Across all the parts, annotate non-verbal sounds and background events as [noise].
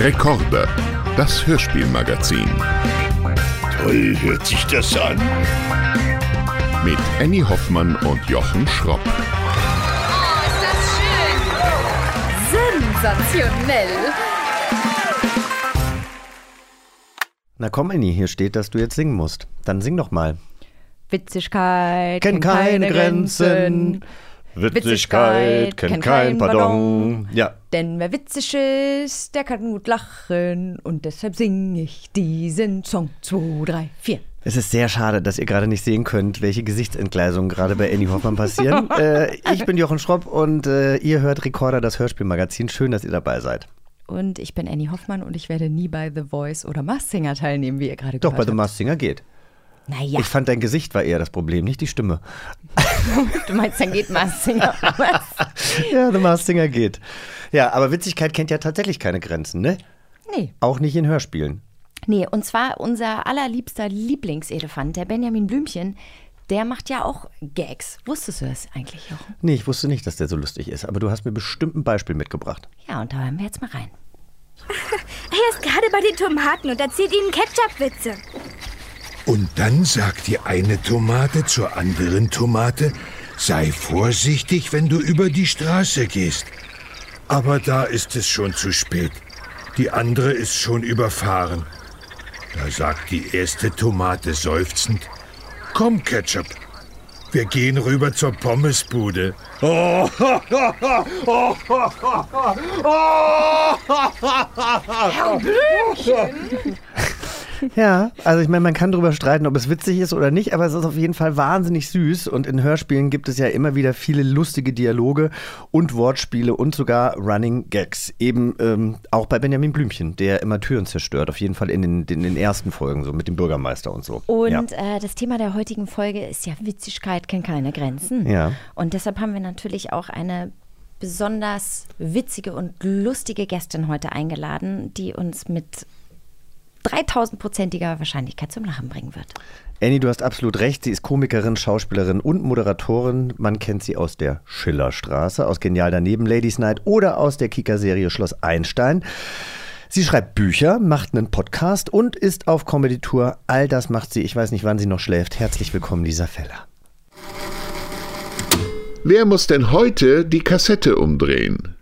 Rekorde, das Hörspielmagazin. Toll hört sich das an. Mit Annie Hoffmann und Jochen Schropp. Oh, ist das schön! Sensationell! Na komm, Annie, hier steht, dass du jetzt singen musst. Dann sing doch mal. Witzigkeit Kennt keine Grenzen. Witzigkeit kennt kein Pardon. Ja. Denn wer witzig ist, der kann gut lachen. Und deshalb singe ich diesen Song. 2, 3, 4. Es ist sehr schade, dass ihr gerade nicht sehen könnt, welche Gesichtsentgleisungen gerade bei Annie Hoffmann passieren. [laughs] äh, ich bin Jochen Schropp und äh, ihr hört Recorder, das Hörspielmagazin. Schön, dass ihr dabei seid. Und ich bin Annie Hoffmann und ich werde nie bei The Voice oder Masked Singer teilnehmen, wie ihr gerade Doch, gehört bei The habt. Masked Singer geht. Naja, Ich fand, dein Gesicht war eher das Problem, nicht die Stimme. [laughs] du meinst, dann geht Masked Singer. Was? [laughs] Ja, The Masked Singer geht. Ja, aber Witzigkeit kennt ja tatsächlich keine Grenzen, ne? Nee. Auch nicht in Hörspielen. Nee, und zwar unser allerliebster Lieblingselefant, der Benjamin Blümchen, der macht ja auch Gags. Wusstest du das eigentlich, Jochen? Nee, ich wusste nicht, dass der so lustig ist, aber du hast mir bestimmt ein Beispiel mitgebracht. Ja, und da hören wir jetzt mal rein. [laughs] Er ist gerade bei den Tomaten und erzählt ihnen Ketchup-Witze. Und dann sagt die eine Tomate zur anderen Tomate, sei vorsichtig, wenn du über die Straße gehst. Aber da ist es schon zu spät. Die andere ist schon überfahren. Da sagt die erste Tomate seufzend, Komm, Ketchup, wir gehen rüber zur Pommesbude. [laughs] Oh, Ja, also ich meine, man kann darüber streiten, ob es witzig ist oder nicht, aber es ist auf jeden Fall wahnsinnig süß und in Hörspielen gibt es ja immer wieder viele lustige Dialoge und Wortspiele und sogar Running Gags. Eben ähm, auch bei Benjamin Blümchen, der immer Türen zerstört, auf jeden Fall in den, in den ersten Folgen, so mit dem Bürgermeister und so. Und ja. äh, das Thema der heutigen Folge ist ja Witzigkeit kennt keine Grenzen. Ja. Und deshalb haben wir natürlich auch eine besonders witzige und lustige Gästin heute eingeladen, die uns mit 3000-prozentiger Wahrscheinlichkeit zum Lachen bringen wird. Annie, du hast absolut recht. Sie ist Komikerin, Schauspielerin und Moderatorin. Man kennt sie aus der Schillerstraße, aus Genial daneben, Ladies Night oder aus der Kika-Serie Schloss Einstein. Sie schreibt Bücher, macht einen Podcast und ist auf Comedy-Tour. All das macht sie. Ich weiß nicht, wann sie noch schläft. Herzlich willkommen, Lisa Feller. Wer muss denn heute die Kassette umdrehen?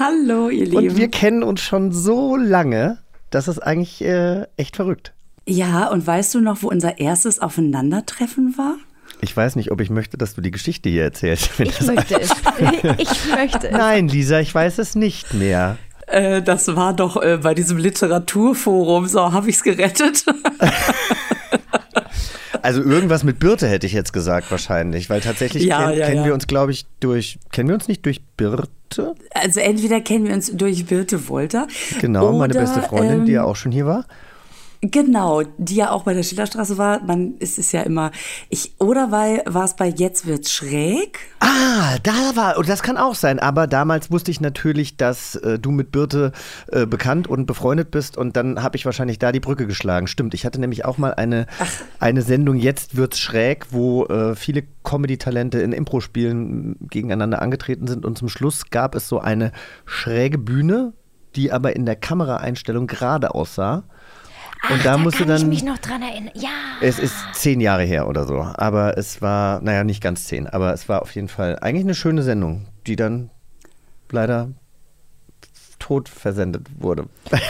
Hallo, ihr Lieben. Und wir kennen uns schon so lange, das ist eigentlich äh, echt verrückt. ja, und weißt du noch, wo unser erstes Aufeinandertreffen war? Ich weiß nicht, ob ich möchte, dass du die Geschichte hier erzählst. [laughs] Ich möchte es. Ich möchte es. Nein, Lisa, ich weiß es nicht mehr. Äh, das war doch äh, bei diesem Literaturforum. So, habe ich's gerettet? [laughs] Also irgendwas mit Birte hätte ich jetzt gesagt wahrscheinlich, weil tatsächlich Ja, kenn, ja, kennen ja. wir uns, glaube ich, durch, kennen wir uns nicht durch Birte? also entweder kennen wir uns durch Birte Wolter. Genau, meine oder, beste Freundin, die ja ähm, auch schon hier war. Genau, die ja auch bei der Schillerstraße war. Man ist es ja immer. Ich oder weil war es bei Jetzt wird's schräg. Ah, da war, und das kann auch sein, aber damals wusste ich natürlich, dass äh, du mit Birte äh, bekannt und befreundet bist und dann habe ich wahrscheinlich da die Brücke geschlagen. Stimmt, ich hatte nämlich auch mal eine, eine Sendung, jetzt wird's schräg, wo äh, viele Comedy-Talente in Impro-Spielen gegeneinander angetreten sind und zum Schluss gab es so eine schräge Bühne, die aber in der Kameraeinstellung gerade aussah. Und da da musste kann dann. ich mich noch dran erinnern. Ja. Es ist zehn Jahre her oder so. Aber es war, naja, nicht ganz zehn, aber es war auf jeden Fall eigentlich eine schöne Sendung, die dann leider tot versendet wurde. [laughs]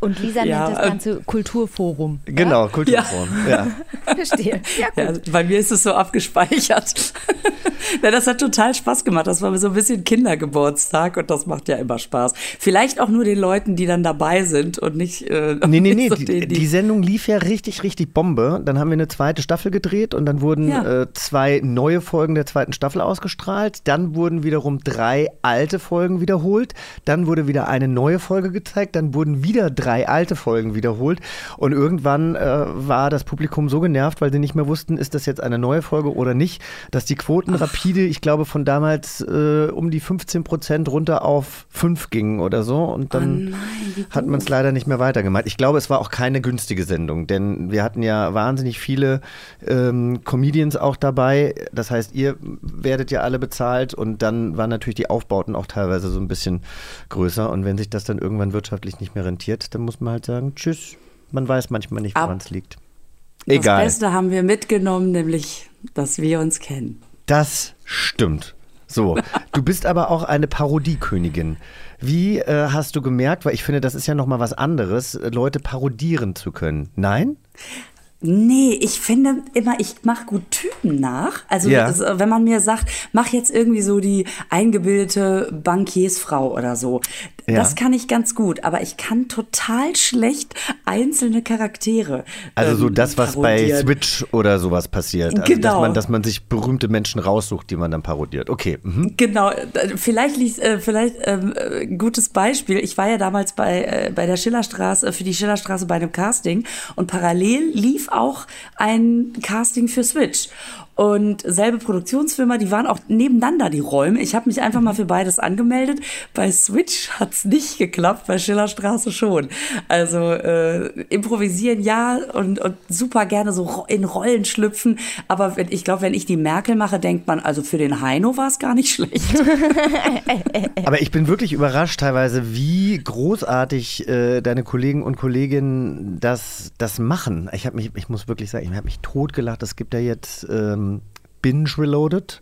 Und Lisa Ja, nennt das ähm, Ganze Kulturforum. genau, Kulturforum. Ja. [laughs] Verstehe. Ja, Ja, bei mir ist es so abgespeichert. [laughs] Na, das hat total Spaß gemacht. Das war so ein bisschen Kindergeburtstag und das macht ja immer Spaß. Vielleicht auch nur den Leuten, die dann dabei sind und nicht. Äh, [laughs] Nee, nee, nee, so die, denen, die Sendung lief ja richtig, richtig Bombe. Dann haben wir eine zweite Staffel gedreht und dann wurden Ja. äh, zwei neue Folgen der zweiten Staffel ausgestrahlt. Dann wurden wiederum drei alte Folgen wiederholt. Dann wurde wieder eine neue Folge gezeigt. Dann wurden wieder drei alte Folgen wiederholt. Und irgendwann äh, war das Publikum so genervt, weil sie nicht mehr wussten, ist das jetzt eine neue Folge oder nicht, dass die Quotenrate rapide, ich glaube, von damals äh, um die 15 Prozent runter auf 5 gingen oder so. Und dann Oh nein, hat man es leider nicht mehr weitergemacht. Ich glaube, es war auch keine günstige Sendung, denn wir hatten ja wahnsinnig viele ähm, Comedians auch dabei. Das heißt, ihr werdet ja alle bezahlt und dann waren natürlich die Aufbauten auch teilweise so ein bisschen größer. Und wenn sich das dann irgendwann wirtschaftlich nicht mehr rentiert, dann muss man halt sagen, tschüss. Man weiß manchmal nicht, woran es liegt. Das Egal. Beste haben wir mitgenommen, nämlich, dass wir uns kennen. Das stimmt. So, [laughs] du bist aber auch eine Parodiekönigin. Wie äh, hast du gemerkt, weil ich finde, das ist ja nochmal was anderes, Leute parodieren zu können. Nein? Nee, ich finde immer, ich mache gut Typen nach. Also Ja. das, äh, wenn man mir sagt, mach jetzt irgendwie so die eingebildete Bankiersfrau oder so. Ja. Das kann ich ganz gut, aber ich kann total schlecht einzelne Charaktere. Also so ähm, das, was bei parodieren. Switch oder sowas passiert. Also, dass, Genau. man, dass man sich berühmte Menschen raussucht, die man dann parodiert. Okay. Mhm. Genau, äh, vielleicht äh, vielleicht ähm, äh, ein gutes Beispiel. Ich war ja damals bei, äh, bei der Schillerstraße, äh, für die Schillerstraße bei einem Casting und parallel lief auch ein Casting für Switch. Und selbe Produktionsfirma, die waren auch nebeneinander, die Räume. Ich habe mich einfach mal für beides angemeldet. Bei Switch hat's nicht geklappt, bei Schillerstraße schon. Also äh, improvisieren ja und, und super gerne so in Rollen schlüpfen. Aber wenn, ich glaube, wenn ich die Merkel mache, denkt man, also für den Heino war es gar nicht schlecht. [laughs] Aber ich bin wirklich überrascht teilweise, wie großartig äh, deine Kollegen und Kolleginnen das, das machen. Ich habe mich, ich muss wirklich sagen, ich habe mich totgelacht. Es gibt ja jetzt ähm, um, Binge Reloaded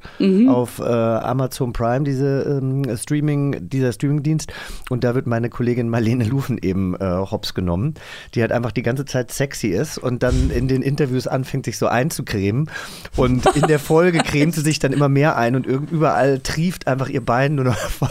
auf äh, Amazon Prime, diese ähm, Streaming, dieser Streamingdienst. Und da wird meine Kollegin Marlene Lufen eben äh, hops genommen, die halt einfach die ganze Zeit sexy ist und dann in den Interviews anfängt, sich so einzucremen. Und in der Folge cremt sie sich dann immer mehr ein und irgend- überall trieft einfach ihr Bein nur noch voll,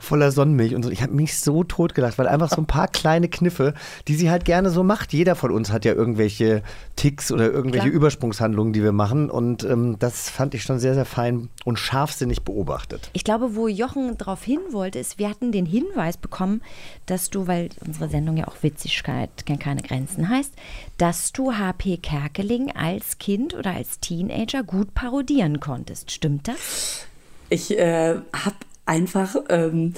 voller Sonnenmilch und so. Ich habe mich so totgelacht, weil einfach so ein paar kleine Kniffe, die sie halt gerne so macht. Jeder von uns hat ja irgendwelche Ticks oder irgendwelche Klar. Übersprungshandlungen, die wir machen. Und ähm, das fand ich schon sehr, sehr fein und scharfsinnig beobachtet. Ich glaube, wo Jochen darauf hin wollte, ist, wir hatten den Hinweis bekommen, dass du, weil unsere Sendung ja auch Witzigkeit kennt keine Grenzen heißt, dass du HP Kerkeling als Kind oder als Teenager gut parodieren konntest. Stimmt das? Ich äh, habe einfach ähm,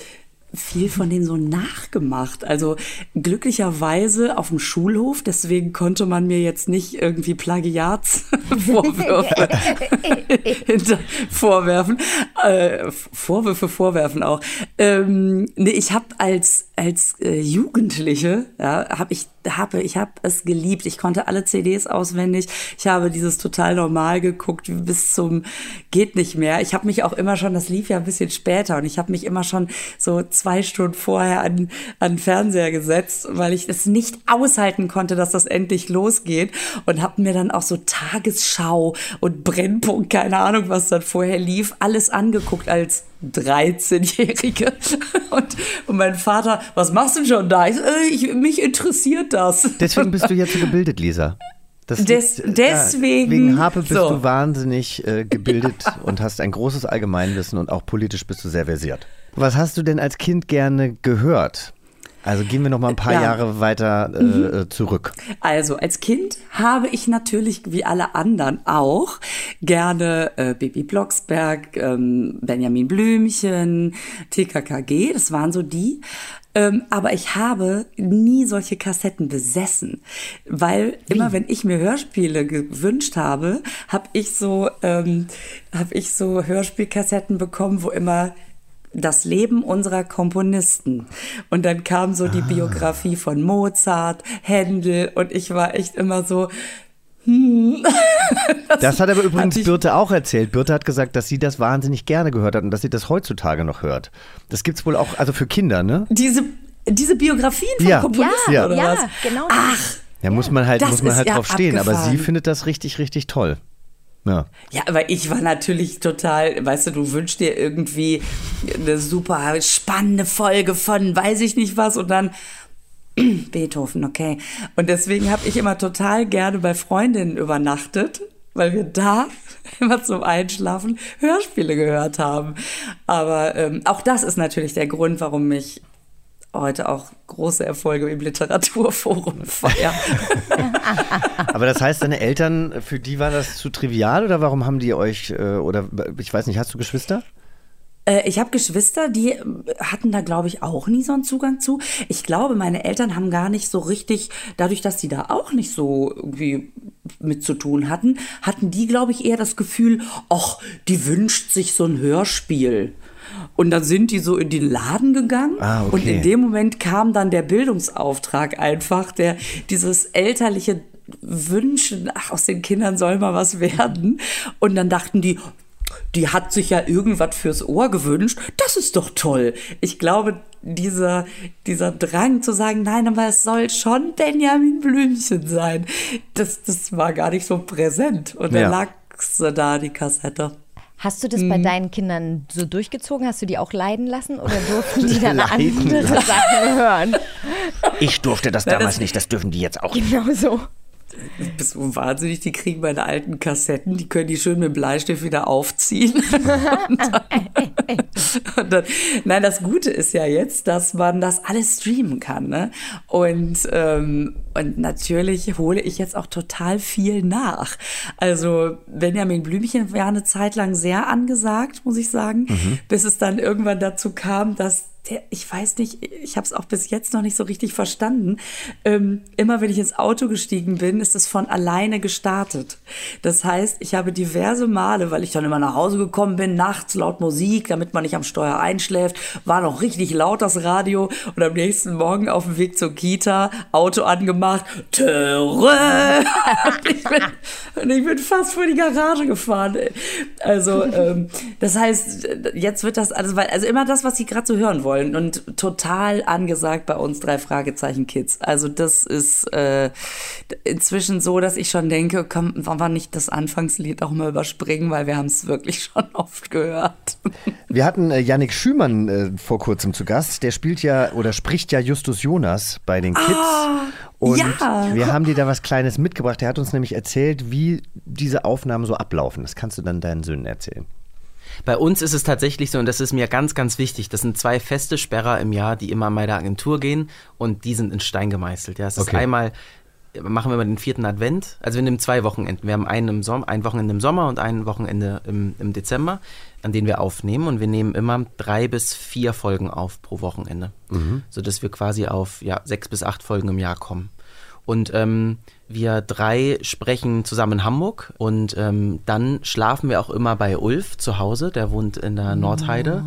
viel von denen so nachgemacht. Also glücklicherweise auf dem Schulhof, deswegen konnte man mir jetzt nicht irgendwie Plagiatsvorwürfe [laughs] [laughs] vorwerfen. Äh, Vorwürfe vorwerfen auch. Ähm, nee, ich habe als als äh, Jugendliche, ja, habe ich habe ich habe es geliebt. Ich konnte alle CDs auswendig. Ich habe dieses total normal geguckt bis zum geht nicht mehr. Ich habe mich auch immer schon, das lief ja ein bisschen später und ich habe mich immer schon so zwei Stunden vorher an an den Fernseher gesetzt, weil ich es nicht aushalten konnte, dass das endlich losgeht und habe mir dann auch so Tagesschau und Brennpunkt, keine Ahnung, was dann vorher lief, alles angeguckt als 13-Jährige. [laughs] Und, und mein Vater, was machst du denn schon da? Ich, äh, ich, mich interessiert das. Deswegen bist du [laughs] jetzt so gebildet, Lisa. Das Des- liegt, äh, deswegen- wegen Harpe bist so. du wahnsinnig äh, gebildet [laughs] und hast ein großes Allgemeinwissen und auch politisch bist du sehr versiert. Was hast du denn als Kind gerne gehört? Also gehen wir noch mal ein paar Ja. Jahre weiter äh, äh, zurück. Also als Kind habe ich natürlich wie alle anderen auch gerne äh, Baby Blocksberg, ähm, Benjamin Blümchen, TKKG, das waren so die. Ähm, aber ich habe nie solche Kassetten besessen, weil immer wenn ich mir Hörspiele gewünscht habe, habe ich so ähm, habe ich so Hörspielkassetten bekommen, wo immer das Leben unserer Komponisten. Und dann kam so die Biografie von Mozart, Händel und ich war echt immer so, [laughs] Das hat aber übrigens ich- Birte auch erzählt. Birte hat gesagt, dass sie das wahnsinnig gerne gehört hat und dass sie das heutzutage noch hört. Das gibt's wohl auch, also für Kinder, ne? diese, diese Biografien von Ja. Komponisten Ja. oder ja, was? genau. das. Ach, Ja, muss man halt, Das muss man halt ja drauf stehen. Aber sie findet das richtig, richtig toll. Ja. Ja, aber ich war natürlich total, weißt du, du wünschst dir irgendwie eine super spannende Folge von weiß ich nicht was und dann [clears throat] Beethoven, okay. Und deswegen habe ich immer total gerne bei Freundinnen übernachtet, weil wir da [laughs] immer zum Einschlafen Hörspiele gehört haben. Aber ähm, auch das ist natürlich der Grund, warum ich heute auch große Erfolge im Literaturforum [laughs] feiern. [laughs] Aber das heißt, deine Eltern, für die war das zu trivial oder warum haben die euch, äh, oder ich weiß nicht, hast du Geschwister? Äh, ich habe Geschwister, die äh, hatten da, glaube ich, auch nie so einen Zugang zu. Ich glaube, meine Eltern haben gar nicht so richtig, dadurch, dass die da auch nicht so irgendwie mit zu tun hatten, hatten die, glaube ich, eher das Gefühl, ach, die wünscht sich so ein Hörspiel. Und dann sind die so in den Laden gegangen Ah, okay. und in dem Moment kam dann der Bildungsauftrag einfach, der dieses elterliche Wünschen, ach, aus den Kindern soll mal was werden. Und dann dachten die, die hat sich ja irgendwas fürs Ohr gewünscht. Das ist doch toll. Ich glaube, dieser, dieser Drang zu sagen, nein, aber es soll schon Benjamin Blümchen sein, das, das war gar nicht so präsent. Und Ja. lag sie da, die Kassette. Hast du das bei deinen Kindern so durchgezogen? Hast du die auch leiden lassen oder [laughs] durften die dann andere. Sachen hören? Ich durfte das Ja, damals das- nicht, das dürfen die jetzt auch. Genau so. Bist du wahnsinnig, die kriegen meine alten Kassetten, die können die schön mit dem Bleistift wieder aufziehen. und [laughs] dann, und dann, nein, das Gute ist ja jetzt, dass man das alles streamen kann. Ne? Und, ähm, und natürlich hole ich jetzt auch total viel nach. Also Benjamin Blümchen war eine Zeit lang sehr angesagt, muss ich sagen, bis es dann irgendwann dazu kam, dass der, ich weiß nicht, ich habe es auch bis jetzt noch nicht so richtig verstanden. Ähm, immer wenn ich ins Auto gestiegen bin, ist es von alleine gestartet. Das heißt, ich habe diverse Male, weil ich dann immer nach Hause gekommen bin, nachts laut Musik, damit man nicht am Steuer einschläft, war noch richtig laut das Radio und am nächsten Morgen auf dem Weg zur Kita, Auto angemacht, Töre! und, [laughs] ich bin, und ich bin fast vor die Garage gefahren. Also, ähm, das heißt, jetzt wird das alles, also immer das, was Sie gerade so hören wollen und total angesagt bei uns drei Fragezeichen Kids. Also das ist äh, inzwischen so, dass ich schon denke, komm, wollen wir nicht das Anfangslied auch mal überspringen, weil wir haben es wirklich [laughs] schon oft gehört. Wir hatten äh, Yannick Schümann äh, vor kurzem zu Gast. Der spielt ja oder spricht ja Justus Jonas bei den Kids. und ja. wir haben dir da was Kleines mitgebracht. Der hat uns nämlich erzählt, wie diese Aufnahmen so ablaufen. Das kannst du dann deinen Söhnen erzählen. Bei uns ist es tatsächlich so, und das ist mir ganz, ganz wichtig, das sind zwei feste Sperrer im Jahr, die immer bei der Agentur gehen und die sind in Stein gemeißelt. Ja, es ist Okay. einmal, machen wir mal den vierten Advent, also wir nehmen zwei Wochenenden. Wir haben einen im Sommer, ein Wochenende im Sommer und ein Wochenende im, im Dezember, an denen wir aufnehmen und wir nehmen immer drei bis vier Folgen auf pro Wochenende, sodass wir quasi auf ja, sechs bis acht Folgen im Jahr kommen. Und ähm, wir drei sprechen zusammen in Hamburg und ähm, dann schlafen wir auch immer bei Ulf zu Hause, der wohnt in der Nordheide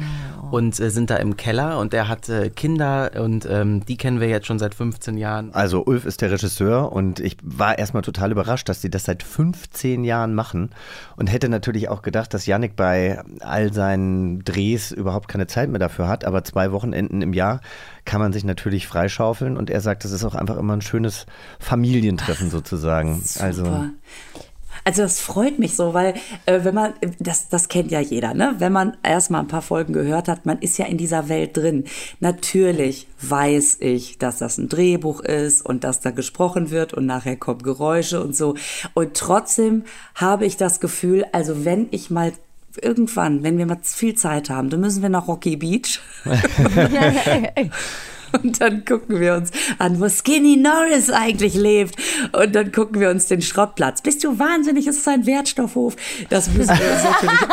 und äh, sind da im Keller und der hat äh, Kinder und ähm, die kennen wir jetzt schon seit 15 Jahren. Also Ulf ist der Regisseur und ich war erstmal total überrascht, dass die das seit 15 Jahren machen und hätte natürlich auch gedacht, dass Yannick bei all seinen Drehs überhaupt keine Zeit mehr dafür hat, aber zwei Wochenenden im Jahr kann man sich natürlich freischaufeln und er sagt, das ist auch einfach immer ein schönes Familientreffen sozusagen. [laughs] Super. Also das freut mich so, weil äh, wenn man, das, das kennt ja jeder, ne? Wenn man erstmal ein paar Folgen gehört hat, man ist ja in dieser Welt drin. Natürlich weiß ich, dass das ein Drehbuch ist und dass da gesprochen wird und nachher kommen Geräusche und so. Und trotzdem habe ich das Gefühl, also wenn ich mal irgendwann, wenn wir mal viel Zeit haben, dann müssen wir nach Rocky Beach. [laughs] [laughs] [laughs] [laughs] Und dann gucken wir uns an, wo Skinny Norris eigentlich lebt. Und dann gucken wir uns den Schrottplatz. Bist du wahnsinnig? Es ist ein Wertstoffhof. Das müssen wir uns natürlich. [laughs]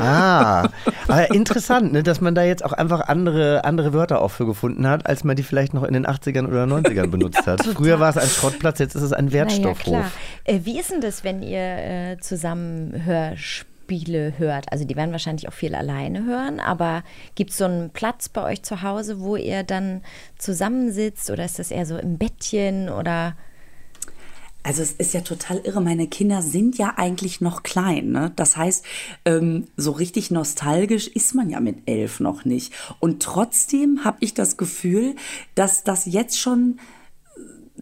Ah, aber interessant, ne, dass man da jetzt auch einfach andere, andere Wörter auch für gefunden hat, als man die vielleicht noch in den 80ern oder 90ern [laughs] benutzt hat. Früher war es ein Schrottplatz, jetzt ist es ein Na ja, Wertstoffhof. klar. Äh, wie ist denn das, wenn ihr äh, zusammen Hörspiele hört? Also die werden wahrscheinlich auch viel alleine hören, aber gibt es so einen Platz bei euch zu Hause, wo ihr dann zusammensitzt oder ist das eher so im Bettchen oder Also es ist ja total irre. Meine Kinder sind ja eigentlich noch klein. Ne? Das heißt, ähm, so richtig nostalgisch ist man ja mit elf noch nicht. Und trotzdem habe ich das Gefühl, dass das jetzt schon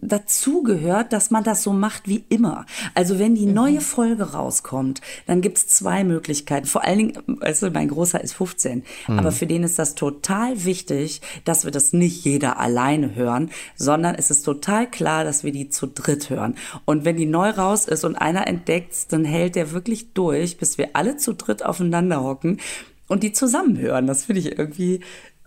dazugehört, dass man das so macht wie immer. Also wenn die neue Folge rauskommt, dann gibt's zwei Möglichkeiten. Vor allen Dingen, weißt du, mein Großer ist 15, aber für den ist das total wichtig, dass wir das nicht jeder alleine hören, sondern es ist total klar, dass wir die zu dritt hören. Und wenn die neu raus ist und einer entdeckt's, dann hält der wirklich durch, bis wir alle zu dritt aufeinander hocken und die zusammen hören. Das finde ich irgendwie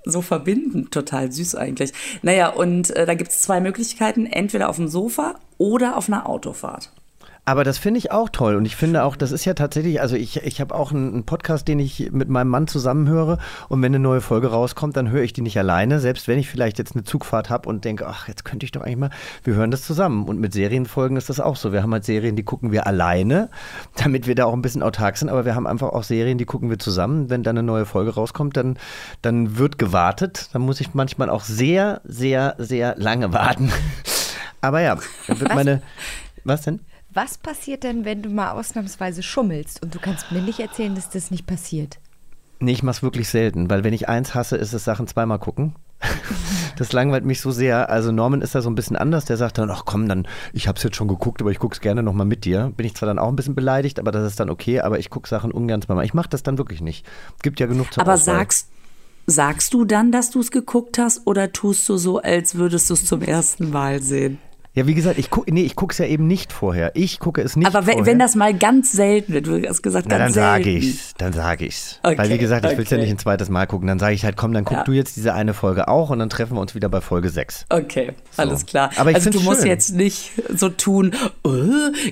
so verbindend, total süß eigentlich. Naja, und äh, da gibt es zwei Möglichkeiten, entweder auf dem Sofa oder auf einer Autofahrt. Aber das finde ich auch toll. Und ich finde auch, das ist ja tatsächlich, also ich, ich habe auch einen, einen Podcast, den ich mit meinem Mann zusammenhöre. Und wenn eine neue Folge rauskommt, dann höre ich die nicht alleine. Selbst wenn ich vielleicht jetzt eine Zugfahrt habe und denke, ach, jetzt könnte ich doch eigentlich mal, wir hören das zusammen. Und mit Serienfolgen ist das auch so. Wir haben halt Serien, die gucken wir alleine, [laughs] damit wir da auch ein bisschen autark sind. Aber wir haben einfach auch Serien, die gucken wir zusammen. Wenn dann eine neue Folge rauskommt, dann, dann wird gewartet. Dann muss ich manchmal auch sehr, sehr, sehr lange warten. [laughs] Aber ja, dann wird meine. Was denn? Was passiert denn, wenn du mal ausnahmsweise schummelst und du kannst mir nicht erzählen, dass das nicht passiert? Nee, ich mach's wirklich selten, weil wenn ich eins hasse, ist es Sachen zweimal gucken. [laughs] Das langweilt mich so sehr. Also Norman ist da so ein bisschen anders. Der sagt dann, ach komm, dann, ich hab's jetzt schon geguckt, aber ich guck's gerne nochmal mit dir. Bin ich zwar dann auch ein bisschen beleidigt, aber das ist dann okay, aber ich guck Sachen ungern zweimal. Ich mach das dann wirklich nicht. Gibt ja genug zur Aber Auswahl. sagst, sagst du dann, dass du es geguckt hast oder tust du so, als würdest du es zum ersten Mal sehen? Ja, wie gesagt, ich guck, nee, ich guck's ja eben nicht vorher. Ich gucke es nicht Aber wenn, vorher. wenn das mal ganz selten wird, du hast gesagt, Na, dann ganz sage selten. ich's, dann sage ich's. Okay, Weil wie gesagt, ich will's ja okay. nicht ein zweites Mal gucken. Dann sage ich halt, komm, dann guck Ja. du jetzt diese eine Folge auch und dann treffen wir uns wieder bei Folge 6. Okay, alles klar. Aber ich also du find's musst schön. jetzt nicht so tun, äh,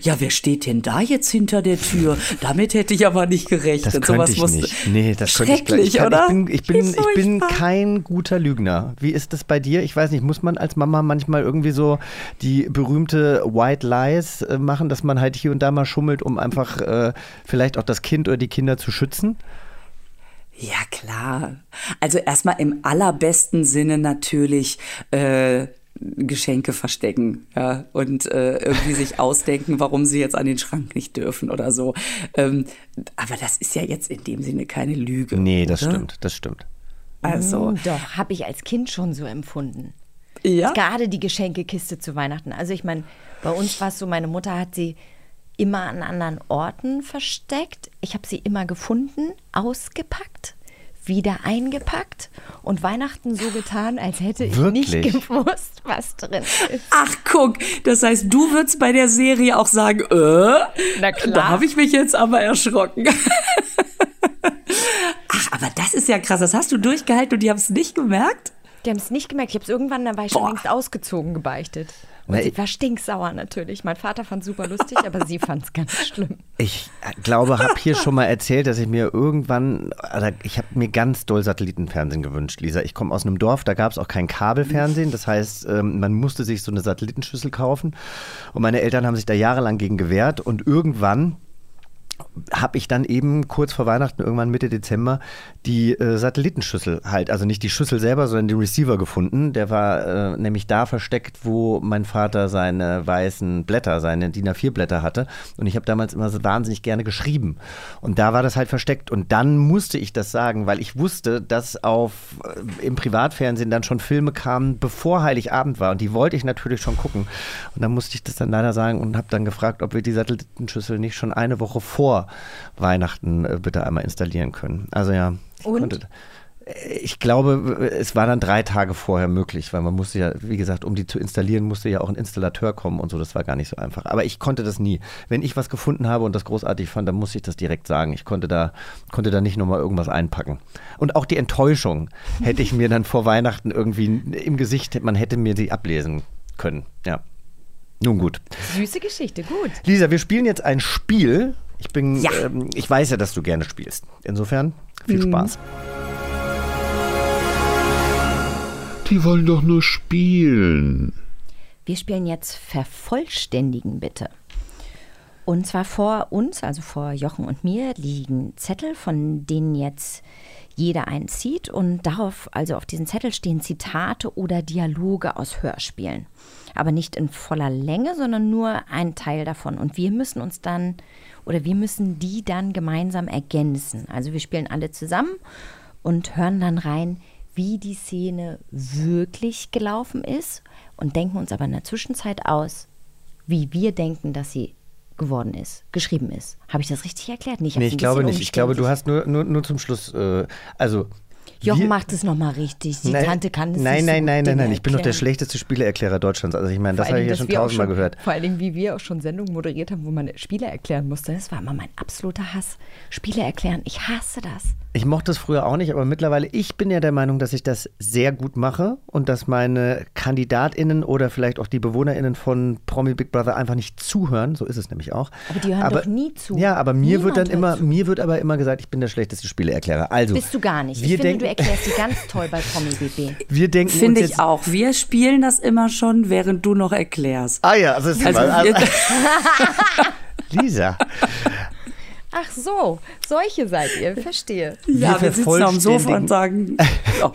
ja, wer steht denn da jetzt hinter der Tür? Damit hätte ich aber nicht gerechnet. Das könnte ich nicht. Nee, das könnte ich gleich. Schrecklich, Ich, kann, oder? ich bin, ich bin, ich bin kein guter Lügner. Wie ist das bei dir? Ich weiß nicht, muss man als Mama manchmal irgendwie so die berühmte White Lies äh, machen, dass man halt hier und da mal schummelt, um einfach äh, vielleicht auch das Kind oder die Kinder zu schützen? Ja, klar. Also erstmal im allerbesten Sinne natürlich äh, Geschenke verstecken ja, und äh, irgendwie sich ausdenken, warum sie jetzt an den Schrank nicht dürfen oder so. Ähm, aber das ist ja jetzt in dem Sinne keine Lüge. Nee, das oder? stimmt, das stimmt. Also, Hm, Doch, habe ich als Kind schon so empfunden. Ja. Gerade die Geschenkekiste zu Weihnachten. Also ich meine, bei uns war es so, meine Mutter hat sie immer an anderen Orten versteckt. Ich habe sie immer gefunden, ausgepackt, wieder eingepackt und Weihnachten so getan, als hätte ich nicht Wirklich? gewusst, was drin ist. Ach, guck, das heißt, du würdest bei der Serie auch sagen, äh, Na klar. da habe ich mich jetzt aber erschrocken. [laughs] Ach, aber das ist ja krass. Das hast du durchgehalten und die haben es nicht gemerkt? Die haben es nicht gemerkt. Ich habe es irgendwann, da war ich schon Boah. längst ausgezogen, gebeichtet. Und Na, sie war stinksauer natürlich. Mein Vater fand es super lustig, aber sie fand es [laughs] ganz schlimm. Ich glaube, habe hier schon mal erzählt, dass ich mir irgendwann, also ich habe mir ganz doll Satellitenfernsehen gewünscht, Lisa. Ich komme aus einem Dorf, da gab es auch kein Kabelfernsehen. Das heißt, ähm, man musste sich so eine Satellitenschüssel kaufen. Und meine Eltern haben sich da jahrelang gegen gewehrt. Und irgendwann habe ich dann eben kurz vor Weihnachten, irgendwann Mitte Dezember, die äh, Satellitenschüssel halt, also nicht die Schüssel selber, sondern den Receiver gefunden. Der war äh, nämlich da versteckt, wo mein Vater seine weißen Blätter, seine DIN A4-Blätter hatte. Und ich habe damals immer so wahnsinnig gerne geschrieben. Und da war das halt versteckt. Und dann musste ich das sagen, weil ich wusste, dass auf äh, im Privatfernsehen dann schon Filme kamen, bevor Heiligabend war. Und die wollte ich natürlich schon gucken. Und dann musste ich das dann leider sagen und habe dann gefragt, ob wir die Satellitenschüssel nicht schon eine Woche vor Weihnachten äh, bitte einmal installieren können. Also ja. Ich Und? konnte- Ich glaube, es war dann drei Tage vorher möglich, weil man musste ja, wie gesagt, um die zu installieren, musste ja auch ein Installateur kommen und so. Das war gar nicht so einfach. Aber ich konnte das nie. Wenn ich was gefunden habe und das großartig fand, dann musste ich das direkt sagen. Ich konnte da, konnte da nicht nochmal irgendwas einpacken. Und auch die Enttäuschung hätte ich mir dann vor Weihnachten irgendwie im Gesicht, man hätte mir sie ablesen können. Ja. Nun gut. Süße Geschichte, gut. Lisa, wir spielen jetzt ein Spiel. Ich bin, Ja. ähm, ich weiß ja, dass du gerne spielst. Insofern viel Spaß. Die wollen doch nur spielen. Wir spielen jetzt Vervollständigen bitte. Und zwar vor uns, also vor Jochen und mir, liegen Zettel, von denen jetzt jeder einen zieht. Und darauf, also auf diesen Zettel stehen Zitate oder Dialoge aus Hörspielen. Aber nicht in voller Länge, sondern nur ein Teil davon. Und wir müssen uns dann, oder wir müssen die dann gemeinsam ergänzen. Also wir spielen alle zusammen und hören dann rein, wie die Szene wirklich gelaufen ist und denken uns aber in der Zwischenzeit aus, wie wir denken, dass sie geworden ist, geschrieben ist. Habe ich das richtig erklärt? Nee, Nee, hab's ich glaube nicht. Ich glaube, du hast nur, nur, nur zum Schluss, äh, also. Jochen macht es nochmal richtig. Die Nein, Tante kann es Nein, nicht nein, so nein, nein, nein. Ich bin doch der schlechteste Spieleerklärer Deutschlands. Also ich meine, das habe ich allem, ja schon tausendmal gehört. Vor allen Dingen, wie wir auch schon Sendungen moderiert haben, wo man Spiele erklären musste. Das war immer mein absoluter Hass. Spiele erklären, ich hasse das. Ich mochte es früher auch nicht, aber mittlerweile, ich bin ja der Meinung, dass ich das sehr gut mache und dass meine KandidatInnen oder vielleicht auch die BewohnerInnen von Promi Big Brother einfach nicht zuhören. So ist es nämlich auch. Aber die hören doch nie zu. Ja, aber mir Niemand wird dann immer, zu. mir wird aber immer gesagt, ich bin der schlechteste Spieleerklärer. Also, Bist du gar nicht. Wir ich finde, denken, du erklärst die ganz toll bei Promi BB. [laughs] wir denken Finde uns ich jetzt, auch. Wir spielen das immer schon, während du noch erklärst. Ah ja, also, es Also, also, wir, [laughs] Lisa. Ach so, solche seid ihr, verstehe. ja, wir sitzen auf dem Sofa und sagen, [laughs] oh,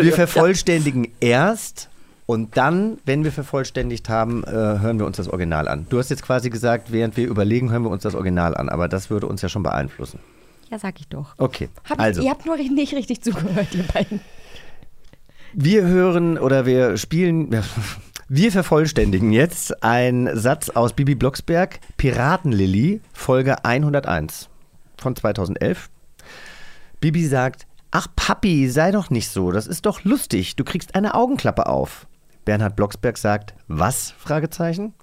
Wir vervollständigen erst und dann, wenn wir vervollständigt haben, äh, hören wir uns das Original an. Du hast jetzt quasi gesagt, während wir überlegen, hören wir uns das Original an, aber das würde uns ja schon beeinflussen. Ja, sag ich doch. Okay, Habt, also Ihr habt nur nicht richtig zugehört, ihr beiden. wir hören oder wir spielen, wir vervollständigen jetzt einen Satz aus Bibi Blocksberg, Piratenlilly, Folge 101 von 2011. Bibi sagt, ach Papi, sei doch nicht so, das ist doch lustig, du kriegst eine Augenklappe auf. Bernhard Blocksberg sagt, was? Fragezeichen.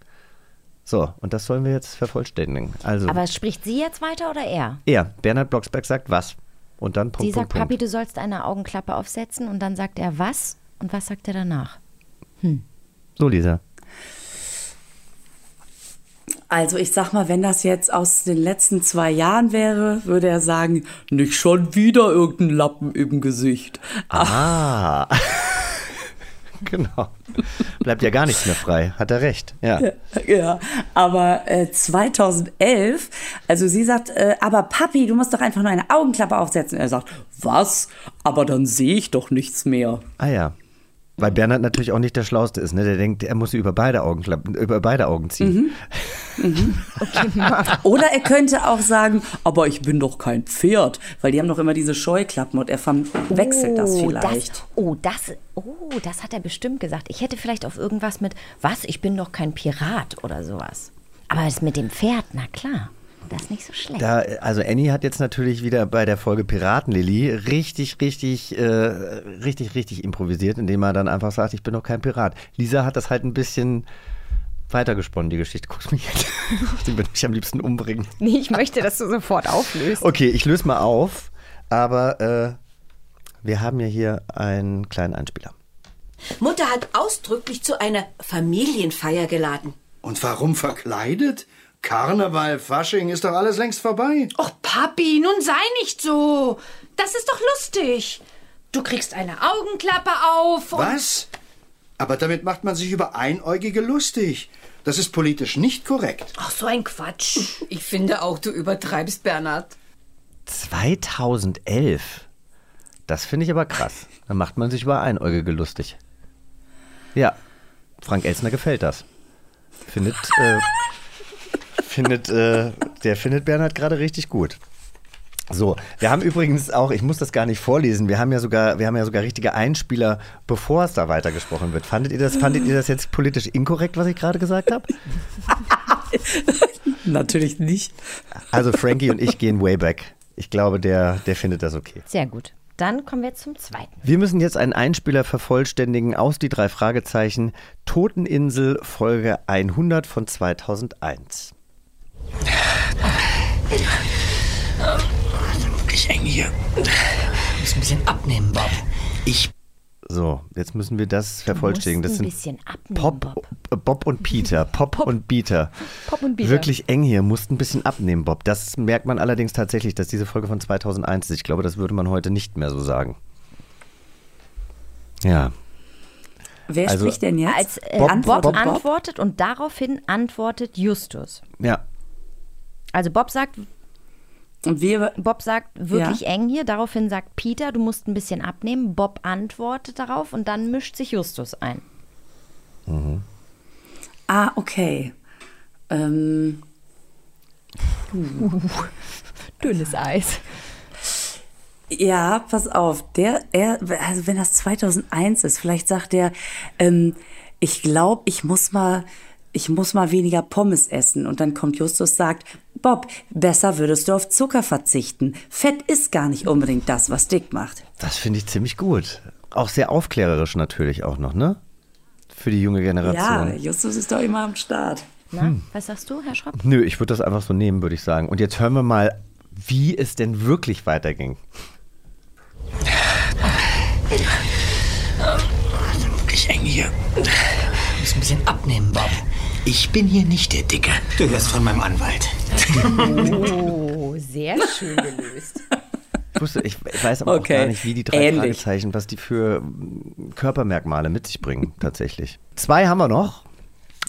So, und das sollen wir jetzt vervollständigen. Also, Aber spricht sie jetzt weiter oder er? er, Bernhard Blocksberg sagt was? Und dann Punkt, sie sagt, Punkt, Papi, Punkt. du sollst eine Augenklappe aufsetzen und dann sagt er was und was sagt er danach? So, Lisa. Also ich sag mal, wenn das jetzt aus den letzten zwei Jahren wäre, würde er sagen, nicht schon wieder irgendein Lappen im Gesicht. Ah. [laughs] genau. Bleibt ja gar nichts mehr frei. Hat er recht. Ja. Ja, aber äh, 2011, also sie sagt, äh, aber Papi, du musst doch einfach nur eine Augenklappe aufsetzen. Er sagt, was? Aber dann sehe ich doch nichts mehr. Ah ja. Weil Bernhard natürlich auch nicht der Schlauste ist. Ne? Der denkt, er muss sie über beide Augen, klappen, über beide Augen ziehen. [laughs] Oder er könnte auch sagen, aber ich bin doch kein Pferd, weil die haben doch immer diese Scheuklappen und er verwechselt das vielleicht. Das, oh, das, oh, das hat er bestimmt gesagt. Ich hätte vielleicht auf irgendwas mit, was, ich bin doch kein Pirat oder sowas. Aber das mit dem Pferd, na klar, das ist nicht so schlecht. Da, also Annie hat jetzt natürlich wieder bei der Folge Piratenlilly richtig, richtig, äh, richtig, richtig improvisiert, indem er dann einfach sagt, ich bin doch kein Pirat. Lisa hat das halt ein bisschen weitergesponnen, die Geschichte. Guckst mich jetzt. Sie [laughs] würde mich am liebsten umbringen. Nee, ich möchte, dass du sofort auflöst. Okay, ich löse mal auf, aber äh, wir haben ja hier einen kleinen Einspieler. Mutter hat ausdrücklich zu einer Familienfeier geladen. Und warum verkleidet? Karneval, Fasching ist doch alles längst vorbei. Och, Papi, nun sei nicht so. Das ist doch lustig. Du kriegst eine Augenklappe auf. und- Was? Aber damit macht man sich über Einäugige lustig. Das ist politisch nicht korrekt. Ach, so ein Quatsch. Ich finde auch, du übertreibst, Bernhard. 2011. Das finde ich aber krass. Da macht man sich über Einäugige lustig. Ja, Frank Elsner gefällt das. Findet, äh, findet, äh, der findet Bernhard gerade richtig gut. So, wir haben übrigens auch, ich muss das gar nicht vorlesen, wir haben ja sogar, wir haben ja sogar richtige Einspieler, bevor es da weitergesprochen wird. Fandet ihr das, fandet ihr das jetzt politisch inkorrekt, was ich gerade gesagt habe? [laughs] Natürlich nicht. Also Frankie und ich gehen way back. Ich glaube, der, der findet das okay. Sehr gut. Dann kommen wir zum zweiten. Wir müssen jetzt einen Einspieler vervollständigen aus die drei Fragezeichen Toteninsel Folge 100 von 2001. Wirklich eng hier. Muss ein bisschen abnehmen, Bob. Ich. So, jetzt müssen wir das vervollständigen. Das sind bisschen abnehmen, Pop, Bob. äh, Bob und Peter. Pop, und Peter. Pop und Peter. Wirklich eng hier, musst ein bisschen abnehmen, Bob. Das merkt man allerdings tatsächlich, dass diese Folge von 2001 ist. Ich glaube, das würde man heute nicht mehr so sagen. Ja. Wer Also- spricht denn jetzt? Als äh, Bob- Bob, Bob- antwortet und daraufhin antwortet Justus. Ja. Also Bob sagt, Und wir, Bob sagt wirklich eng hier. Daraufhin sagt Peter, du musst ein bisschen abnehmen. Bob antwortet darauf und dann mischt sich Justus ein. ah, okay. Ähm, [laughs] Dünnes Eis. Ja, pass auf. Der, er, also wenn das 2001 ist, vielleicht sagt er, ähm, ich glaube, ich muss mal, ich muss mal weniger Pommes essen. Und dann kommt Justus sagt, Bob, besser würdest du auf Zucker verzichten. Fett ist gar nicht unbedingt das, was dick macht. Das finde ich ziemlich gut. Auch sehr aufklärerisch natürlich auch noch, ne? Für die junge Ja, Generation. Justus ist doch immer am Start. Na, was sagst du, Herr Schropp? Nö, ich würde das einfach so nehmen, würde ich sagen. Und jetzt hören wir mal wie es denn wirklich weiterging. Ich eng hier. Ich muss ein bisschen abnehmen, Bob. Ich bin hier nicht der Dicke. Du hörst von meinem Anwalt. Oh, sehr schön gelöst. Ich, wusste, ich weiß aber Okay. auch gar nicht, wie die drei Ähnlich. Fragezeichen, was die für mm, Körpermerkmale mit sich bringen, tatsächlich. Zwei haben wir noch.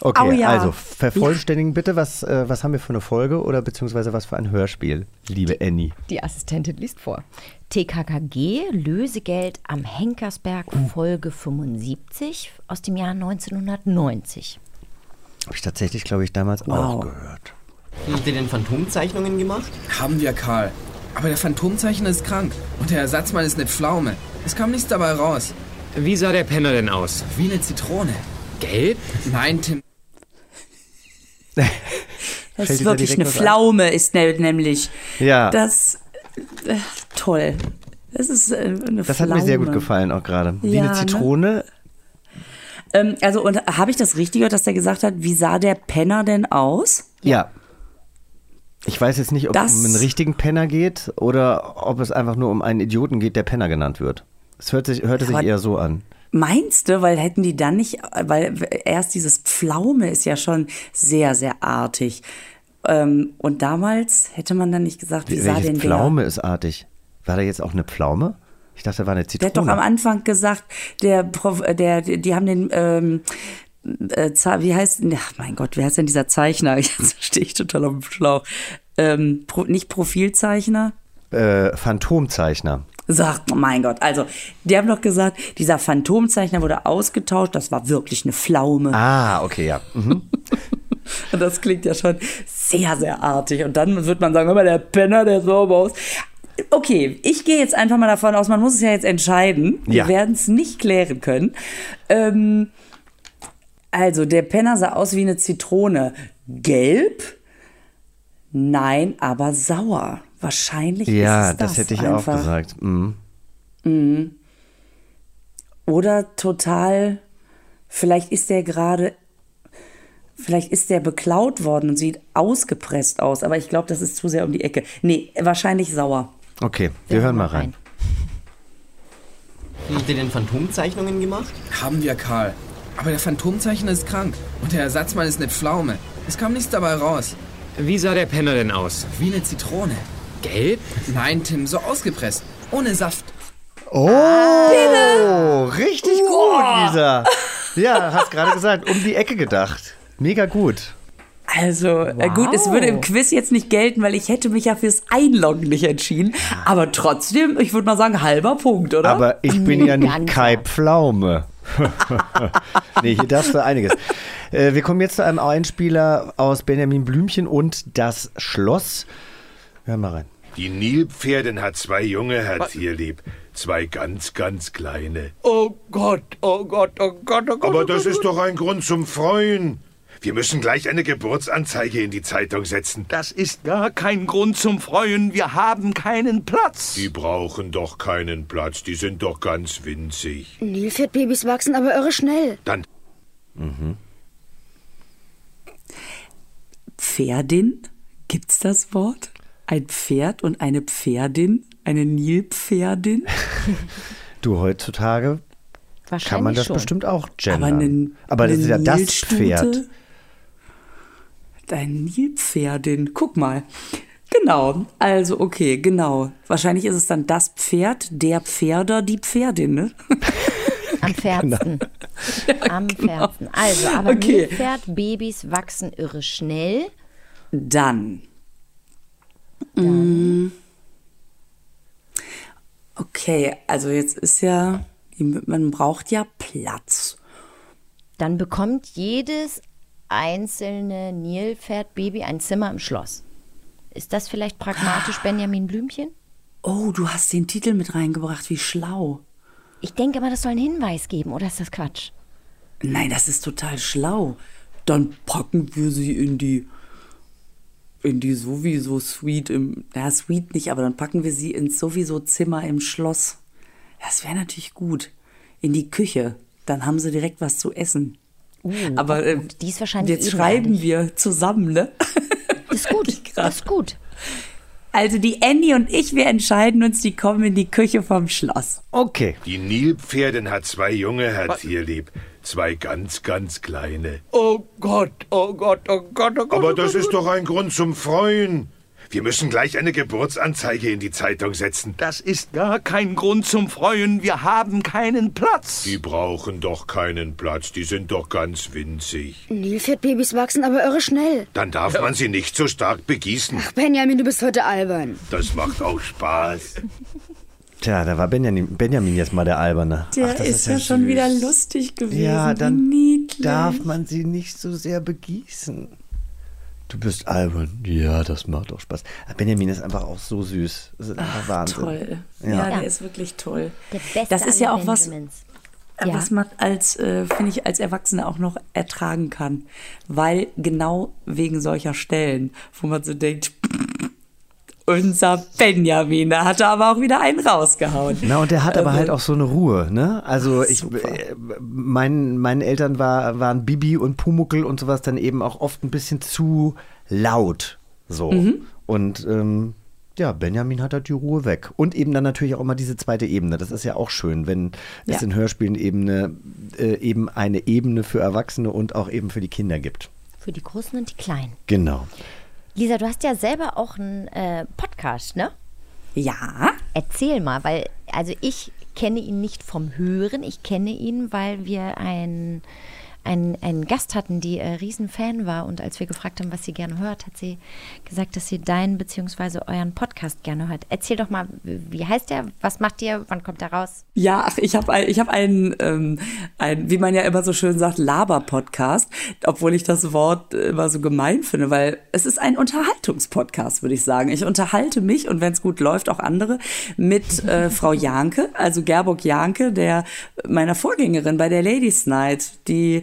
Okay, Oh ja. also vervollständigen bitte, was, äh, was haben wir für eine Folge oder beziehungsweise was für ein Hörspiel, liebe Annie? Die Assistentin liest vor. TKKG, Lösegeld am Henkersberg, Folge 75 aus dem Jahr 1990. Habe ich tatsächlich, glaube ich, damals auch gehört. Habt ihr denn Phantomzeichnungen gemacht? Haben wir, Karl. Aber der Phantomzeichner ist krank und der Ersatzmann ist eine Pflaume. Es kam nichts dabei raus. Wie sah der Penner denn aus? Wie eine Zitrone. Gelb? Nein, Tim. [laughs] Das ist wirklich eine? Pflaume, ist ne- nämlich. Ja. Das. Äh, toll. Das ist äh, eine Das hat mir sehr gut Pflaume. gefallen auch gerade. Wie Ja, eine ne? Ähm, also, und habe ich das richtig gehört, dass der gesagt hat, wie sah der Penner denn aus? Ja. Ich weiß jetzt nicht, ob Das- es um einen richtigen Penner geht oder ob es einfach nur um einen Idioten geht, der Penner genannt wird. Es hört sich, hörte sich eher so an. Meinst du, weil hätten die dann nicht, weil erst dieses Pflaume ist ja schon sehr, sehr artig. Ähm, und damals hätte man dann nicht gesagt, wie sah Welches denn Pflaume ist artig? War da jetzt auch eine Pflaume? Ich dachte, da war eine der? Der Zitrone. hat doch am Anfang gesagt, der, Prof, äh, der, die haben den, ähm, äh, wie heißt, ach mein Gott, wer heißt denn dieser Zeichner? [laughs] Jetzt stehe ich total auf dem Schlauch. Ähm, Pro, nicht Profilzeichner, äh, Phantomzeichner. Sagt, oh mein Gott, also, die haben doch gesagt, dieser Phantomzeichner wurde ausgetauscht, das war wirklich eine Pflaume. Ah, okay, ja. Mhm. [laughs] Das klingt ja schon sehr, sehr artig. Und dann wird man sagen, mal, der Penner, der so aus. Okay, ich gehe jetzt einfach mal davon aus, man muss es ja jetzt entscheiden. Wir Ja. werden es nicht klären können. Ähm, also, der Penner sah aus wie eine Zitrone. Gelb? Nein, aber sauer. Wahrscheinlich Ja, ist es das. das hätte ich einfach. auch gesagt. Mhm. Mhm. Oder total, vielleicht ist der gerade, vielleicht ist der beklaut worden und sieht ausgepresst aus, aber ich glaube, das ist zu sehr um die Ecke. Nee, wahrscheinlich sauer. Okay, wir hören mal rein. Habt ihr denn Phantomzeichnungen gemacht? Haben wir, Karl. Aber der Phantomzeichner ist krank und der Ersatzmann ist eine Pflaume. Es kam nichts dabei raus. Wie sah der Penner denn aus? Wie eine Zitrone. Gelb? Nein, Tim, so ausgepresst. Ohne Saft. Oh, richtig gut, Lisa. Ja, [laughs] hast gerade gesagt, um die Ecke gedacht. Mega gut. Also äh, gut, es würde im Quiz jetzt nicht gelten, weil ich hätte mich ja fürs Einloggen nicht entschieden. Aber trotzdem, ich würde mal sagen, halber Punkt, oder? Aber ich bin ja nicht Kai Pflaume. [laughs] nee, hier darfst du einiges. Äh, wir kommen jetzt zu einem Einspieler aus Benjamin Blümchen und das Schloss. Hören mal rein. Die Nilpferdin hat zwei junge, Herr Tierlieb. Zwei ganz, ganz kleine. Oh Gott, oh Gott, oh Gott, oh Gott. Aber oh das Gott, ist oh doch ein Grund zum Freuen. Wir müssen gleich eine Geburtsanzeige in die Zeitung setzen. Das ist gar kein Grund zum Freuen. Wir haben keinen Platz. Die brauchen doch keinen Platz. Die sind doch ganz winzig. Nilpferdbabys wachsen aber irre schnell. Dann. Mhm. Pferdin? Gibt's das Wort? Ein Pferd und eine Pferdin? Eine Nilpferdin? [laughs] Du, heutzutage kann man das schon. bestimmt auch gendern. Aber eine- Aber das ist ja das? Pferd. Ein Nilpferdin. Guck mal. Genau. Also, okay, genau. Wahrscheinlich ist es dann das Pferd, der Pferder, die Pferdin, ne? [laughs] Am Pferdsten. Am Pferdsten. Also, aber Okay. Nilpferdbabys wachsen irre schnell. Dann. Mm. Okay, also jetzt ist ja, man braucht ja Platz. Dann bekommt jedes einzelne Nilpferdbaby ein Zimmer im Schloss. Ist das vielleicht pragmatisch, Benjamin Blümchen? Oh, du hast den Titel mit reingebracht, wie schlau. Ich denke mal, das soll einen Hinweis geben, oder ist das Quatsch? Nein, das ist total schlau. Dann packen wir sie in die in die sowieso Suite im ja Suite nicht, aber dann packen wir sie ins sowieso Zimmer im Schloss. Das wäre natürlich gut. In die Küche, dann haben sie direkt was zu essen. Aber äh, die ist wahrscheinlich jetzt schreiben wir zusammen, ne? [laughs] Ist gut, ist gut. Also die Annie und ich, wir entscheiden uns, die kommen in die Küche vom Schloss. Okay. Die Nilpferdin hat zwei junge, Herr Tierlieb. Zwei ganz, ganz kleine. Oh Gott, oh Gott, oh Gott, oh Gott. Aber oh das Gott, ist oh doch ein Grund zum Freuen. Wir müssen gleich eine Geburtsanzeige in die Zeitung setzen. Das ist gar kein Grund zum Freuen. Wir haben keinen Platz. Die brauchen doch keinen Platz. Die sind doch ganz winzig. Nilpferdbabys wachsen aber irre schnell. Dann darf man sie nicht so stark begießen. Ach, Benjamin, du bist heute albern. Das macht auch Spaß. Tja, da war Benjamin, Benjamin jetzt mal der Alberne. Der Ach, das ist, ja, schon süß. wieder lustig gewesen. Ja, Wie dann niedlich. darf man sie nicht so sehr begießen. Du bist albern. Ja, das macht auch Spaß. Aber Benjamin ist einfach auch so süß. Das ist einfach Wahnsinn. Toll. Ja. Ja, der ist wirklich toll. Der beste Das ist ja auch was, äh, was man als, äh, finde ich, als Erwachsene auch noch ertragen kann. Weil genau wegen solcher Stellen, wo man so denkt, [laughs] unser Benjamin, da hat er aber auch wieder einen rausgehauen. Na, und der hat aber Also- halt auch so eine Ruhe, ne? Also ich, äh, mein, meinen Eltern war, waren Bibi und Pumuckel und sowas dann eben auch oft ein bisschen zu laut. So. Mhm. Und ähm, ja, Benjamin hat halt die Ruhe weg. Und eben dann natürlich auch immer diese zweite Ebene. Das ist ja auch schön, wenn es Ja. in Hörspielen eben eine, äh, eben eine Ebene für Erwachsene und auch eben für die Kinder gibt. Für die Großen und die Kleinen. Genau. Lisa, du hast ja selber auch einen äh, Podcast, ne? Ja. Erzähl mal, weil, also ich kenne ihn nicht vom Hören, ich kenne ihn, weil wir ein einen, einen Gast hatten, die äh, Riesenfan war und als wir gefragt haben, was sie gerne hört, hat sie gesagt, dass sie deinen bzw. euren Podcast gerne hört. Erzähl doch mal, wie heißt der? Was macht ihr? Wann kommt der raus? Ja, ach, ich habe ein, ich hab einen, ähm, ein, wie man ja immer so schön sagt, Laber-Podcast, obwohl ich das Wort immer so gemein finde, weil es ist ein Unterhaltungspodcast, würde ich sagen. Ich unterhalte mich und wenn es gut läuft, auch andere mit äh, [laughs] Frau Janke, also Gerburg Janke, der meiner Vorgängerin bei der Ladies Night, die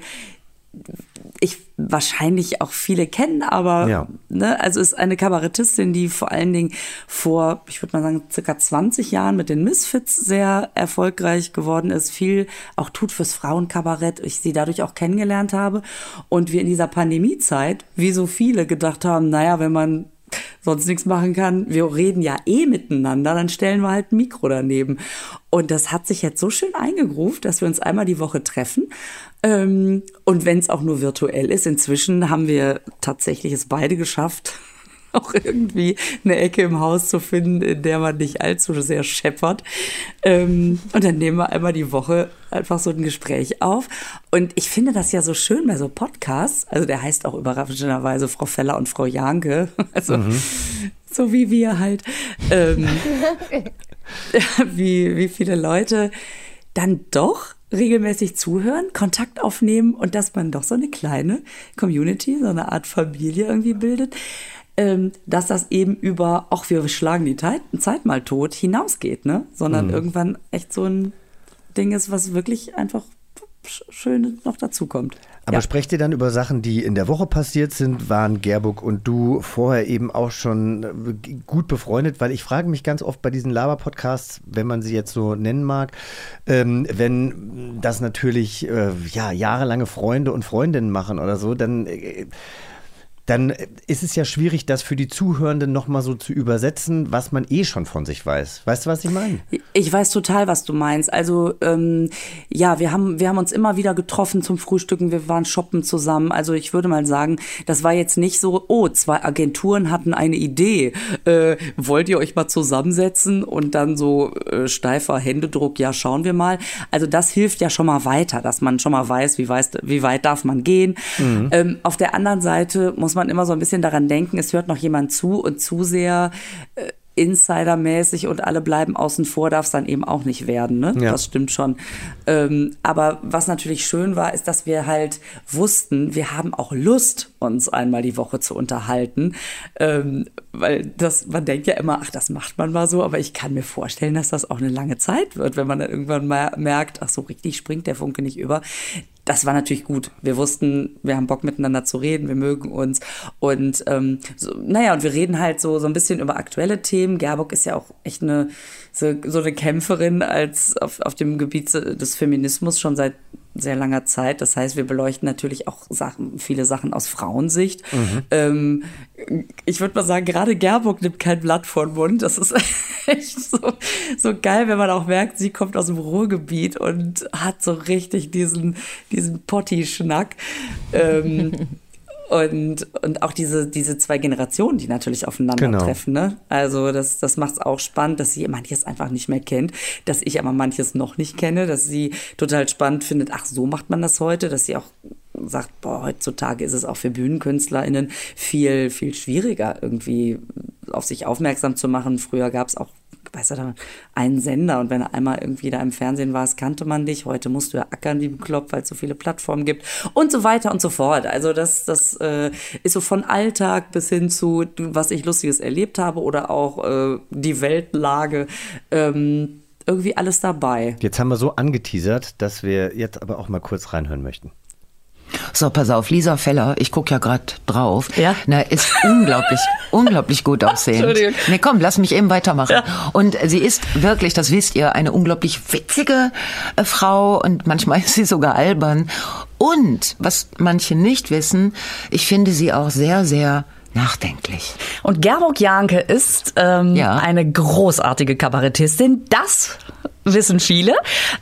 ich wahrscheinlich auch viele kennen, aber Ja. ne, also ist eine Kabarettistin, die vor allen Dingen vor, ich würde mal sagen, circa 20 Jahren mit den Misfits sehr erfolgreich geworden ist, viel auch tut fürs Frauenkabarett, ich sie dadurch auch kennengelernt habe und wir in dieser Pandemiezeit, wie so viele gedacht haben, naja, wenn man sonst nichts machen kann, wir reden ja eh miteinander, dann stellen wir halt ein Mikro daneben. Und das hat sich jetzt so schön eingegruft, dass wir uns einmal die Woche treffen. Ähm, und wenn es auch nur virtuell ist, inzwischen haben wir tatsächlich es beide geschafft, [laughs] auch irgendwie eine Ecke im Haus zu finden, in der man nicht allzu sehr scheppert. Ähm, und dann nehmen wir einmal die Woche einfach so ein Gespräch auf. Und ich finde das ja so schön bei so Podcasts. Also der heißt auch überraschenderweise Frau Feller und Frau Janke. [laughs] Also so wie wir halt. Ähm, wie, wie viele Leute dann doch regelmäßig zuhören, Kontakt aufnehmen und dass man doch so eine kleine Community, so eine Art Familie irgendwie bildet, dass das eben über, auch wir schlagen die Zeit, Zeit mal tot, hinausgeht, ne? Sondern Mhm. irgendwann echt so ein Ding ist, was wirklich einfach sch- schön noch dazukommt. Aber sprecht ihr dann über Sachen, die in der Woche passiert sind? Waren Gerburg und du vorher eben auch schon äh, gut befreundet? Weil ich frage mich ganz oft bei diesen Laber-Podcasts, wenn man sie jetzt so nennen mag, ähm, wenn das natürlich äh, ja, jahrelange Freunde und Freundinnen machen oder so, dann. Äh, dann ist es ja schwierig, das für die Zuhörenden nochmal so zu übersetzen, was man eh schon von sich weiß. Weißt du, was ich meine? Ich weiß total, was du meinst. Also ähm, ja, wir haben, wir haben uns immer wieder getroffen zum Frühstücken, wir waren shoppen zusammen. Also ich würde mal sagen, das war jetzt nicht so, oh, zwei Agenturen hatten eine Idee. Äh, wollt ihr euch mal zusammensetzen und dann so äh, steifer Händedruck, ja, schauen wir mal. Also das hilft ja schon mal weiter, dass man schon mal weiß, wie, weiß, wie weit darf man gehen. Mhm. Ähm, auf der anderen Seite muss man immer so ein bisschen daran denken, es hört noch jemand zu und zu sehr äh, Insidermäßig und alle bleiben außen vor, darf es dann eben auch nicht werden. Ne? Ja. Das stimmt schon. Ähm, aber was natürlich schön war, ist, dass wir halt wussten, wir haben auch Lust, uns einmal die Woche zu unterhalten. Ähm, weil das, man denkt ja immer, ach, das macht man mal so, aber ich kann mir vorstellen, dass das auch eine lange Zeit wird, wenn man dann irgendwann mal merkt, ach so, richtig springt der Funke nicht über das war natürlich gut. Wir wussten, wir haben Bock miteinander zu reden, wir mögen uns. Und ähm, so, naja, und wir reden halt so, so ein bisschen über aktuelle Themen. Gerburg ist ja auch echt eine so, so eine Kämpferin als auf, auf dem Gebiet des Feminismus schon seit sehr langer Zeit. Das heißt, wir beleuchten natürlich auch Sachen, viele Sachen aus Frauensicht. Mhm. Ähm, ich würde mal sagen, gerade Gerburg nimmt kein Blatt vor den Mund. Das ist [laughs] echt so, so geil, wenn man auch merkt, sie kommt aus dem Ruhrgebiet und hat so richtig diesen, diesen Potti-Schnack. Ähm, [laughs] und, und auch diese, diese zwei Generationen, die natürlich aufeinandertreffen. Genau. Ne? Also das, das macht es auch spannend, dass sie manches einfach nicht mehr kennt, dass ich aber manches noch nicht kenne, dass sie total spannend findet, ach, so macht man das heute, dass sie auch sagt, boah, heutzutage ist es auch für BühnenkünstlerInnen viel, viel schwieriger, irgendwie auf sich aufmerksam zu machen. Früher gab es auch weißt du, da einen Sender und wenn du einmal irgendwie da im Fernsehen warst, kannte man dich. Heute musst du ja ackern wie bekloppt, weil es so viele Plattformen gibt und so weiter und so fort. Also das, das äh, ist so von Alltag bis hin zu, was ich Lustiges erlebt habe oder auch äh, die Weltlage. Ähm, irgendwie alles dabei. Jetzt haben wir so angeteasert, dass wir jetzt aber auch mal kurz reinhören möchten. So, pass auf, Lisa Feller, ich guck ja gerade drauf. Ja. Na, ist unglaublich, [laughs] unglaublich gut aussehend. Entschuldigung. Nee, komm, lass mich eben weitermachen. Ja. Und sie ist wirklich, das wisst ihr, eine unglaublich witzige äh, Frau und manchmal [laughs] ist sie sogar albern. Und, was manche nicht wissen, ich finde sie auch sehr, sehr nachdenklich. Und Gerburg Janke ist ähm, ja. eine großartige Kabarettistin. Das wissen viele,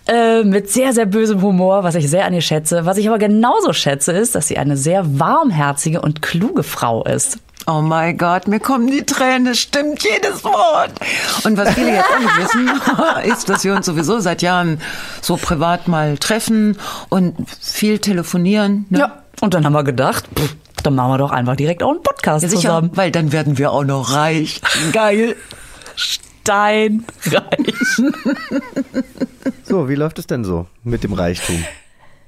äh, mit sehr, sehr bösem Humor, was ich sehr an ihr schätze. Was ich aber genauso schätze, ist, dass sie eine sehr warmherzige und kluge Frau ist. Oh mein Gott, mir kommen die Tränen, stimmt jedes Wort. Und was viele jetzt auch nicht wissen, [laughs] ist, dass wir uns sowieso seit Jahren so privat mal treffen und viel telefonieren. Ne? Ja, und dann haben wir gedacht, pff, dann machen wir doch einfach direkt auch einen Podcast ja, sicher, zusammen. Weil dann werden wir auch noch reich. Geil. Steinreich. [laughs] So, wie läuft es denn so mit dem Reichtum?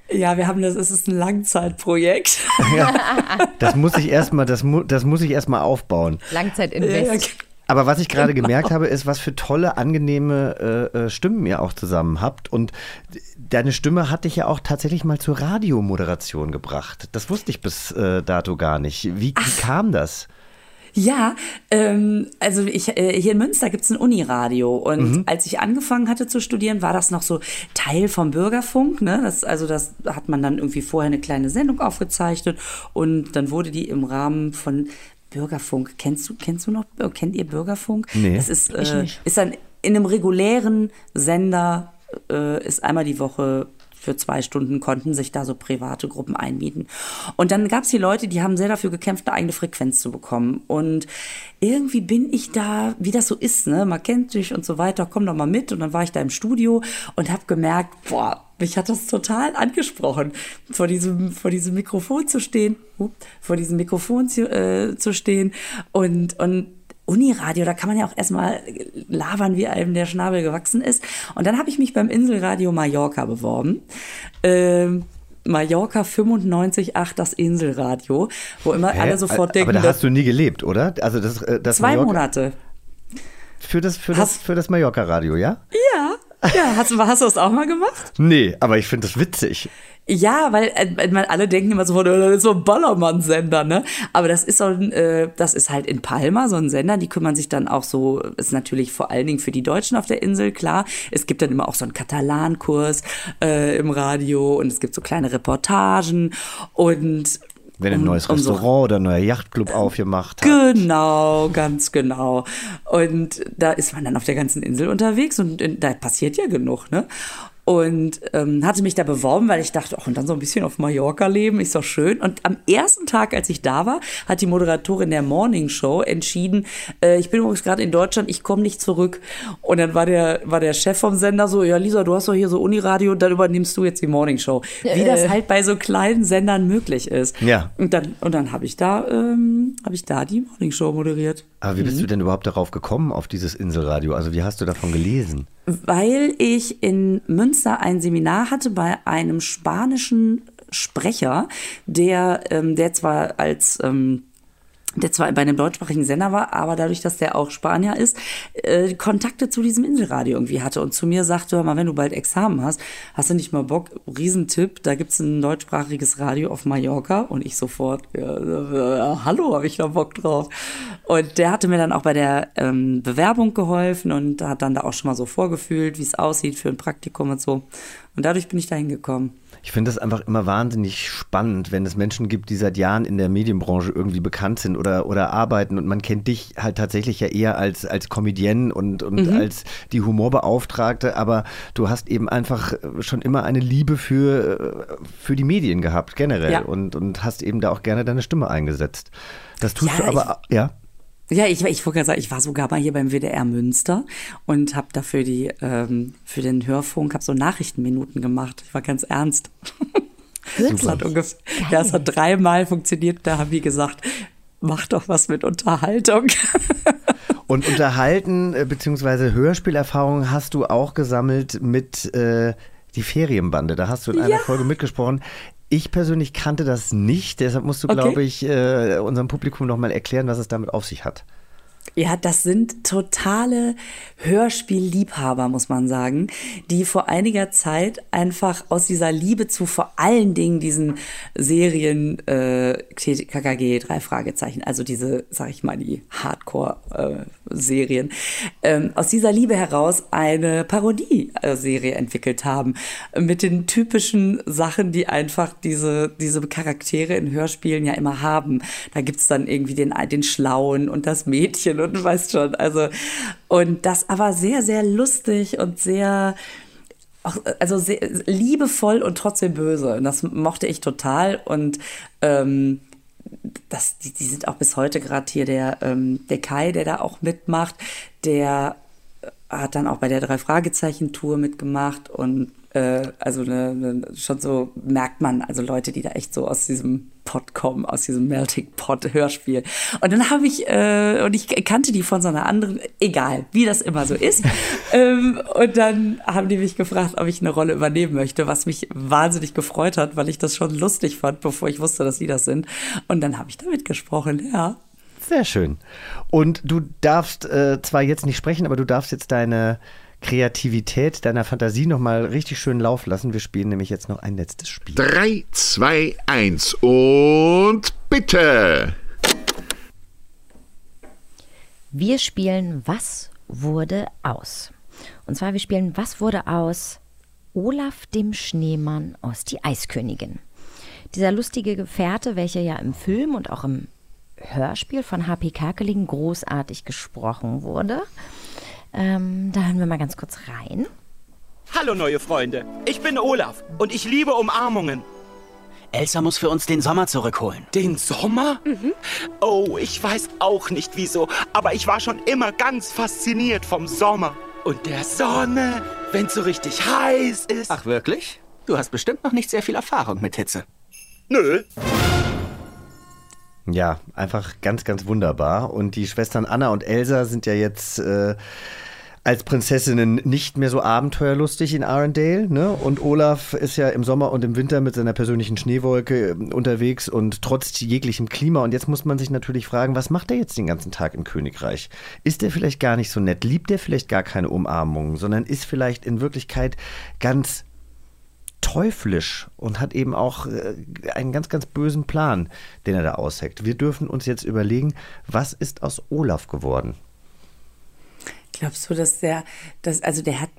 Ja, wir haben das, es ist ein Langzeitprojekt. [laughs] Ja, das muss ich erstmal, das, mu, das muss ich erstmal aufbauen. Langzeitinvest. Aber was ich gerade gemerkt habe, ist, was für tolle, angenehme äh, Stimmen ihr auch zusammen habt. Und deine Stimme hat dich ja auch tatsächlich mal zur Radiomoderation gebracht. Das wusste ich bis äh, dato gar nicht. Wie, wie kam das? Ja, ähm, also ich, äh, hier in Münster gibt's ein Uniradio und mhm. als ich angefangen hatte zu studieren, war das noch so Teil vom Bürgerfunk. Ne? Das, also das hat man dann irgendwie vorher eine kleine Sendung aufgezeichnet und dann wurde die im Rahmen von Bürgerfunk. Kennst du, kennst du noch, äh, kennt ihr Bürgerfunk? Nee, das ist, ich äh, nicht. ist dann in einem regulären Sender äh, ist einmal die Woche für zwei Stunden konnten sich da so private Gruppen einmieten. Und dann gab es die Leute, die haben sehr dafür gekämpft, eine eigene Frequenz zu bekommen. Und irgendwie bin ich da, wie das so ist, ne? Man kennt sich und so weiter, komm doch mal mit. Und dann war ich da im Studio und habe gemerkt, boah, mich hat das total angesprochen, vor diesem, vor diesem Mikrofon zu stehen, vor diesem Mikrofon zu, äh, zu stehen und, und Uniradio, da kann man ja auch erstmal labern, wie einem der Schnabel gewachsen ist. Und dann habe ich mich beim Inselradio Mallorca beworben. Ähm, Mallorca 95.8, das Inselradio, wo immer Hä? alle sofort denken. Aber da hast du nie gelebt, oder? Also das, äh, das zwei Mallorca- Monate. Für das, für das, für das Mallorca-Radio, ja? Ja. Ja, hast, du- hast du das auch mal gemacht? Nee, aber ich finde das witzig. Ja, weil äh, man, alle denken immer sofort, äh, das ist so ein Ballermann-Sender, ne? Aber das ist so ein, äh, das ist halt in Palma so ein Sender, die kümmern sich dann auch so, ist natürlich vor allen Dingen für die Deutschen auf der Insel, klar. Es gibt dann immer auch so einen Katalankurs äh, im Radio und es gibt so kleine Reportagen und Wenn ein um- neues um so- Restaurant oder ein neuer Yachtclub aufgemacht hat. Genau, ganz genau. Und da ist man dann auf der ganzen Insel unterwegs und äh, da passiert ja genug, ne? Und ähm, hatte mich da beworben, weil ich dachte, ach, und dann so ein bisschen auf Mallorca leben, ist doch schön. Und am ersten Tag, als ich da war, hat die Moderatorin der Morning Show entschieden, äh, ich bin übrigens gerade in Deutschland, ich komme nicht zurück. Und dann war der, war der Chef vom Sender so, ja Lisa, du hast doch hier so Uniradio, dann übernimmst du jetzt die Morning Show. Wie Äh. das halt bei so kleinen Sendern möglich ist. Ja. Und dann, und dann habe ich da, ähm, habe ich da die Morning Show moderiert. Aber wie bist Mhm. du denn überhaupt darauf gekommen, auf dieses Inselradio? Also wie hast du davon gelesen? Weil ich in Münster ein Seminar hatte bei einem spanischen Sprecher, der, ähm, der zwar als ähm, der zwar bei einem deutschsprachigen Sender war, aber dadurch, dass der auch Spanier ist, äh, Kontakte zu diesem Inselradio irgendwie hatte und zu mir sagte, hör mal, wenn du bald Examen hast, hast du nicht mal Bock, Riesentipp, da gibt's ein deutschsprachiges Radio auf Mallorca und ich sofort, ja, äh, hallo, habe ich da Bock drauf. Und der hatte mir dann auch bei der ähm, Bewerbung geholfen und hat dann da auch schon mal so vorgefühlt, wie es aussieht für ein Praktikum und so. Und dadurch bin ich da hingekommen. Ich finde das einfach immer wahnsinnig spannend, wenn es Menschen gibt, die seit Jahren in der Medienbranche irgendwie bekannt sind oder, oder arbeiten und man kennt dich halt tatsächlich ja eher als, als Comedienne und, und Mhm. als die Humorbeauftragte, aber du hast eben einfach schon immer eine Liebe für, äh, für die Medien gehabt, generell Ja. und, und hast eben da auch gerne deine Stimme eingesetzt. Das tust Ja, du aber, ja. Ja, ich, ich wollte gerade sagen, ich war sogar mal hier beim WDR Münster und habe dafür die ähm, für den Hörfunk habe so Nachrichtenminuten gemacht. Ich war ganz ernst. [laughs] Das hat ungefähr, ja, es hat dreimal funktioniert. Da haben die gesagt, mach doch was mit Unterhaltung. [laughs] Und unterhalten äh, bzw. Hörspielerfahrung hast du auch gesammelt mit äh, die Ferienbande. Da hast du in einer Ja. Folge mitgesprochen. Ich persönlich kannte das nicht, deshalb musst du, Okay. glaube ich, äh, unserem Publikum nochmal erklären, was es damit auf sich hat. Ja, das sind totale Hörspielliebhaber, muss man sagen, die vor einiger Zeit einfach aus dieser Liebe zu vor allen Dingen diesen Serien äh, KKG, drei Fragezeichen, also diese, sag ich mal, die Hardcore-Serien, ähm, aus dieser Liebe heraus eine Parodie-Serie entwickelt haben. Mit den typischen Sachen, die einfach diese, diese Charaktere in Hörspielen ja immer haben. Da gibt's dann irgendwie den, den Schlauen und das Mädchen und du weißt schon. Also, und das aber sehr, sehr lustig und sehr, also sehr liebevoll und trotzdem böse. Und das mochte ich total. Und ähm, das, die, die sind auch bis heute gerade hier der, ähm, der Kai, der da auch mitmacht, der hat dann auch bei der Drei-Fragezeichen-Tour mitgemacht und äh, also ne, ne, schon so merkt man, also Leute, die da echt so aus diesem Pot kommen, aus diesem Melting Pot Hörspiel. Und dann habe ich, äh, und ich kannte die von so einer anderen, egal, wie das immer so ist. [laughs] ähm, und dann haben die mich gefragt, ob ich eine Rolle übernehmen möchte, was mich wahnsinnig gefreut hat, weil ich das schon lustig fand, bevor ich wusste, dass die das sind. Und dann habe ich da mitgesprochen, ja. Sehr schön. Und du darfst äh, zwar jetzt nicht sprechen, aber du darfst jetzt deine Kreativität, deiner Fantasie nochmal richtig schön laufen lassen. Wir spielen nämlich jetzt noch ein letztes Spiel. 3, 2, 1 und bitte. Wir spielen Was wurde aus? Und zwar, wir spielen Was wurde aus Olaf dem Schneemann aus Die Eiskönigin. Dieser lustige Gefährte, welcher ja im Film und auch im Hörspiel von H.P. Kerkeling großartig gesprochen wurde. Ähm, da hören wir mal ganz kurz rein. Hallo neue Freunde, ich bin Olaf und ich liebe Umarmungen. Elsa muss für uns den Sommer zurückholen. Den Sommer? Oh, ich weiß auch nicht wieso, aber ich war schon immer ganz fasziniert vom Sommer. Und der Sonne, wenn's so richtig heiß ist. Ach wirklich? Du hast bestimmt noch nicht sehr viel Erfahrung mit Hitze. Nö. Ja, einfach ganz, ganz wunderbar. Und die Schwestern Anna und Elsa sind ja jetzt äh, als Prinzessinnen nicht mehr so abenteuerlustig in Arendelle. Ne? Und Olaf ist ja im Sommer und im Winter mit seiner persönlichen Schneewolke äh, unterwegs und trotz jeglichem Klima. Und jetzt muss man sich natürlich fragen, was macht er jetzt den ganzen Tag im Königreich? Ist er vielleicht gar nicht so nett? Liebt er vielleicht gar keine Umarmungen, sondern ist vielleicht in Wirklichkeit ganz teuflisch und hat eben auch äh, einen ganz, ganz bösen Plan, den er da ausheckt. Wir dürfen uns jetzt überlegen, was ist aus Olaf geworden? Glaubst du, dass der, dass, also der hat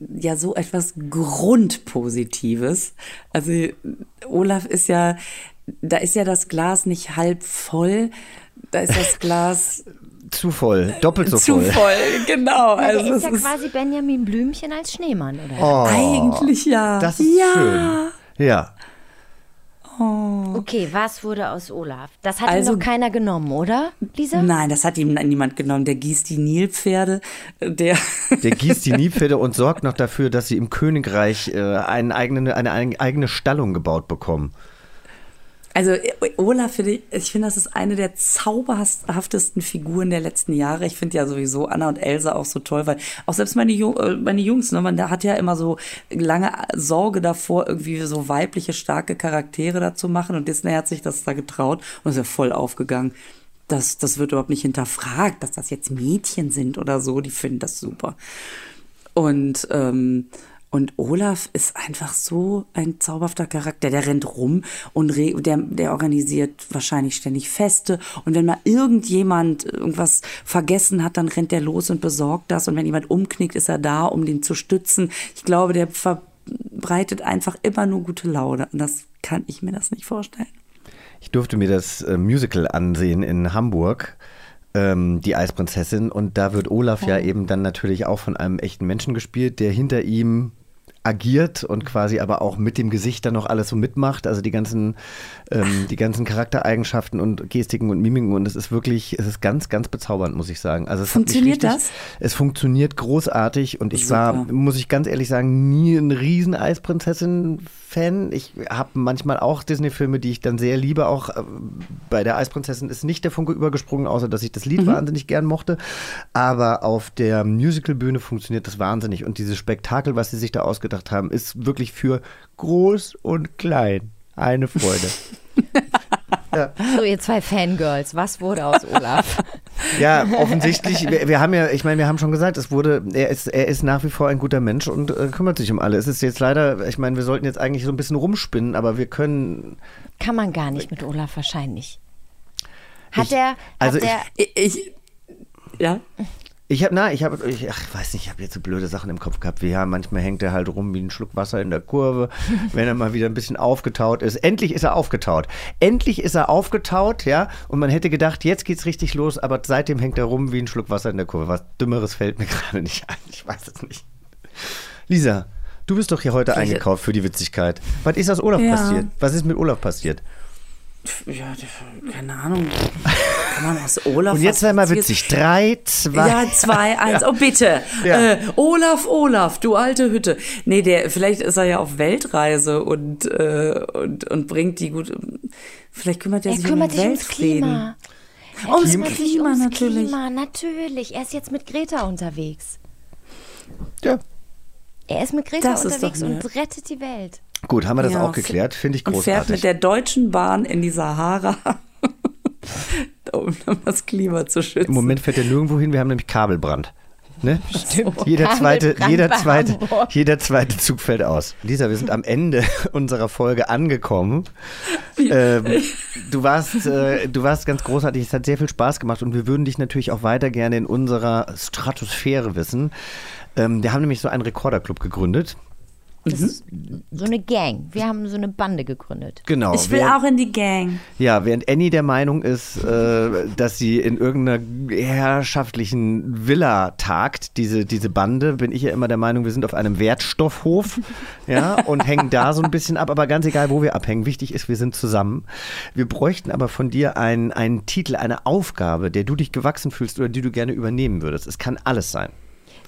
ja so etwas Grundpositives. Also Olaf ist ja, da ist ja das Glas nicht halb voll, da ist das [laughs] Glas Zu voll, doppelt so zu voll. voll, genau. Ja, der Also ist es ja ist quasi Benjamin Blümchen als Schneemann, oder? Oh, eigentlich ja. Das ist ja. schön. Ja. Okay, was wurde aus Olaf? Das hat Also- ihm noch keiner genommen, oder, Lisa? Nein, das hat ihm niemand genommen. Der gießt die Nilpferde, der [laughs] Der gießt die Niepferde und sorgt noch dafür, dass sie im Königreich äh, einen eigenen, eine eigene Stallung gebaut bekommen. Also äh, Olaf, finde ich, ich finde, das ist eine der zauberhaftesten Figuren der letzten Jahre. Ich finde ja sowieso Anna und Elsa auch so toll, weil auch selbst meine, Ju äh, meine Jungs, ne, man hat ja immer so lange Sorge davor, irgendwie so weibliche, starke Charaktere da zu machen. Und Disney hat sich das da getraut und ist ja voll aufgegangen. Das, das wird überhaupt nicht hinterfragt, dass das jetzt Mädchen sind oder so. Die finden das super. Und ähm, Und Olaf ist einfach so ein zauberhafter Charakter. Der rennt rum und der, der organisiert wahrscheinlich ständig Feste. Und wenn mal irgendjemand irgendwas vergessen hat, dann rennt der los und besorgt das. Und wenn jemand umknickt, ist er da, um den zu stützen. Ich glaube, der verbreitet einfach immer nur gute Laune. Und das kann ich mir das nicht vorstellen. Ich durfte mir das äh, Musical ansehen in Hamburg ähm, die Eisprinzessin. Und da wird Olaf ja eben dann natürlich auch von einem echten Menschen gespielt, der hinter ihm agiert und quasi aber auch mit dem Gesicht dann noch alles so mitmacht, also die ganzen, ähm, die ganzen Charaktereigenschaften und Gestiken und Mimiken und es ist wirklich, es ist ganz, ganz bezaubernd, muss ich sagen. Also es Funktioniert richtig, das? Es funktioniert großartig und ich Super. war, muss ich ganz ehrlich sagen, nie ein riesen Eisprinzessin-Fan. Ich habe manchmal auch Disney-Filme, die ich dann sehr liebe, auch äh, bei der Eisprinzessin ist nicht der Funke übergesprungen, außer dass ich das Lied Mhm. wahnsinnig gern mochte, aber auf der Musical-Bühne funktioniert das wahnsinnig und dieses Spektakel, was sie sich da ausgedacht haben, ist wirklich für groß und klein eine Freude. [laughs] So, ihr zwei Fangirls, was wurde aus Olaf? [laughs] Ja, offensichtlich, wir, wir haben ja, ich meine, wir haben schon gesagt, es wurde, er ist, er ist nach wie vor ein guter Mensch und äh, kümmert sich um alle. Es ist jetzt leider, ich meine, wir sollten jetzt eigentlich so ein bisschen rumspinnen, aber wir können. Kann man gar nicht mit Olaf wahrscheinlich. Hat er, hat also der, Ich, ja. Ich habe, na, ich habe, ich ach, weiß nicht, ich habe jetzt so blöde Sachen im Kopf gehabt, wie ja, manchmal hängt er halt rum wie ein Schluck Wasser in der Kurve, [laughs] wenn er mal wieder ein bisschen aufgetaut ist. Endlich ist er aufgetaut. Endlich ist er aufgetaut, ja, und man hätte gedacht, jetzt geht's richtig los, aber seitdem hängt er rum wie ein Schluck Wasser in der Kurve. Was Dümmeres fällt mir [laughs] gerade nicht ein. Ich weiß es nicht. Lisa, du bist doch hier heute eingekauft für die Witzigkeit. Was ist aus Olaf Ja. passiert? Was ist mit Olaf passiert? Ja, keine Ahnung. Kann man aus Olaf. Und jetzt sei mal witzig. Drei, zwei. Ja, zwei, [laughs] eins. Oh, bitte. Ja. Äh, Olaf, Olaf, du alte Hütte. Nee, der, vielleicht ist er ja auf Weltreise und, äh, und, und bringt die gut. Vielleicht kümmert er, er sich kümmert um sich den ums Weltfrieden. Klima. Er Ums sich Klima ums natürlich. Klima, natürlich. Er ist jetzt mit Greta unterwegs. Ja. Er ist mit Greta Das unterwegs und rettet die Welt. Gut, haben wir das Ja, auch geklärt? Finde ich Und fährt großartig. mit der Deutschen Bahn in die Sahara, [laughs] um das Klima zu schützen. Im Moment fährt er nirgendwo hin, wir haben nämlich Kabelbrand. Ne? Stimmt. Jeder zweite, jeder, zweite, jeder zweite Zug fällt aus. Lisa, wir sind am Ende [laughs] unserer Folge angekommen. Ähm, du, warst, äh, du warst ganz großartig, es hat sehr viel Spaß gemacht und wir würden dich natürlich auch weiter gerne in unserer Stratosphäre wissen. Ähm, wir haben nämlich so einen Rekorderclub gegründet. Das ist so eine Gang. Wir haben so eine Bande gegründet. Genau. Ich will wer- auch in die Gang. Ja, während Annie der Meinung ist, äh, dass sie in irgendeiner herrschaftlichen Villa tagt, diese, diese Bande, bin ich ja immer der Meinung, wir sind auf einem Wertstoffhof [laughs] ja, und hängen da so ein bisschen ab. Aber ganz egal, wo wir abhängen, wichtig ist, wir sind zusammen. Wir bräuchten aber von dir einen, einen Titel, eine Aufgabe, der du dich gewachsen fühlst oder die du gerne übernehmen würdest. Es kann alles sein.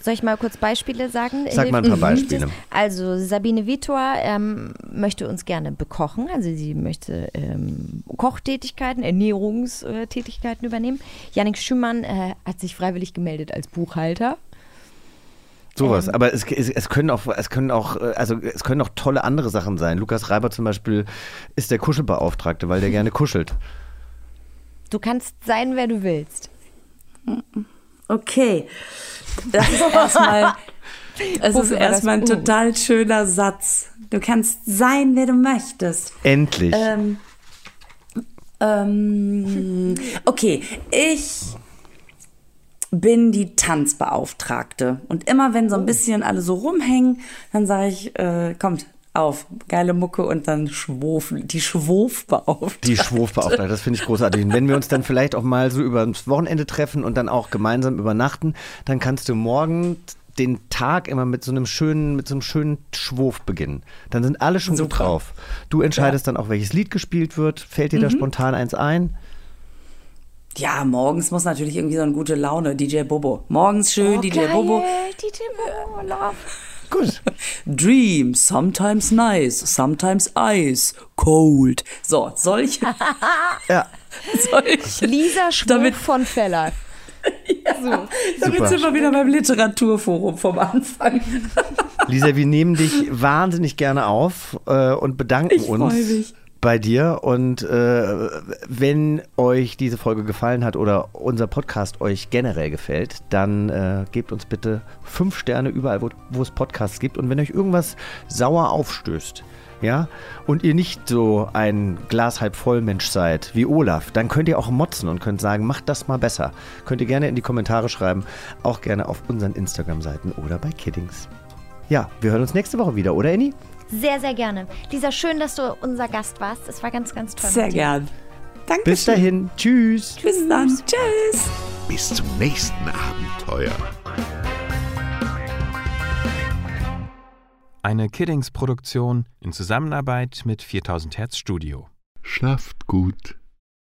Soll ich mal kurz Beispiele sagen? Sag mal ein paar. Beispiele. Also Sabine Vitor ähm, möchte uns gerne bekochen. Also sie möchte ähm, Kochtätigkeiten, Ernährungstätigkeiten übernehmen. Janik Schümann äh, hat sich freiwillig gemeldet als Buchhalter. Sowas. Ähm. Aber es, es, es können auch, es können auch, äh, also es können auch tolle andere Sachen sein. Lukas Reiber zum Beispiel ist der Kuschelbeauftragte, weil der [laughs] gerne kuschelt. Du kannst sein, wer du willst. Okay. Das ist erstmal. [laughs] Es ist erstmal ein total schöner Satz. Du kannst sein, wer du möchtest. Endlich. Ähm, ähm, okay, ich bin die Tanzbeauftragte. Und immer wenn so ein bisschen alle so rumhängen, dann sage ich, äh, kommt auf, geile Mucke und dann Schwof, die Schwofbeauftragte. Die Schwurfbeauftragte, das finde ich großartig. Und wenn wir uns dann vielleicht auch mal so über das Wochenende treffen und dann auch gemeinsam übernachten, dann kannst du morgen den Tag immer mit so einem schönen, mit so einem schönen Schwurf beginnen. Dann sind alle schon gut Super. drauf. Du entscheidest dann auch, welches Lied gespielt wird. Fällt dir da Mhm. spontan eins ein? Ja, morgens muss natürlich irgendwie so eine gute Laune, DJ Bobo. Morgens schön, Oh, DJ geil, Bobo. DJ Bobo, love. Gut. [laughs] Dream, sometimes nice, sometimes ice, cold. So, solche. [laughs] ja. [laughs] solche. Lisa Schwurf Damit- von Feller. Damit Super. sind wir wieder beim Literaturforum vom Anfang. Lisa, wir nehmen dich wahnsinnig gerne auf äh, und bedanken Ich freu uns mich. Bei dir. Und äh, wenn euch diese Folge gefallen hat oder unser Podcast euch generell gefällt, dann äh, gebt uns bitte fünf Sterne überall, wo, wo es Podcasts gibt. Und wenn euch irgendwas sauer aufstößt, ja, und ihr nicht so ein Glas halb voll Mensch seid wie Olaf, dann könnt ihr auch motzen und könnt sagen, macht das mal besser. Könnt ihr gerne in die Kommentare schreiben, auch gerne auf unseren Instagram-Seiten oder bei Kiddings. Ja, wir hören uns nächste Woche wieder, oder Annie? Sehr, sehr gerne. Lisa, schön, dass du unser Gast warst. Es war ganz, ganz toll. Sehr mit dir. gern. Danke. Bis dahin, tschüss. Bis dann. Tschüss. Bis zum nächsten Abenteuer. Eine Kiddings-Produktion in Zusammenarbeit mit 4000 Hertz Studio. Schlaft gut.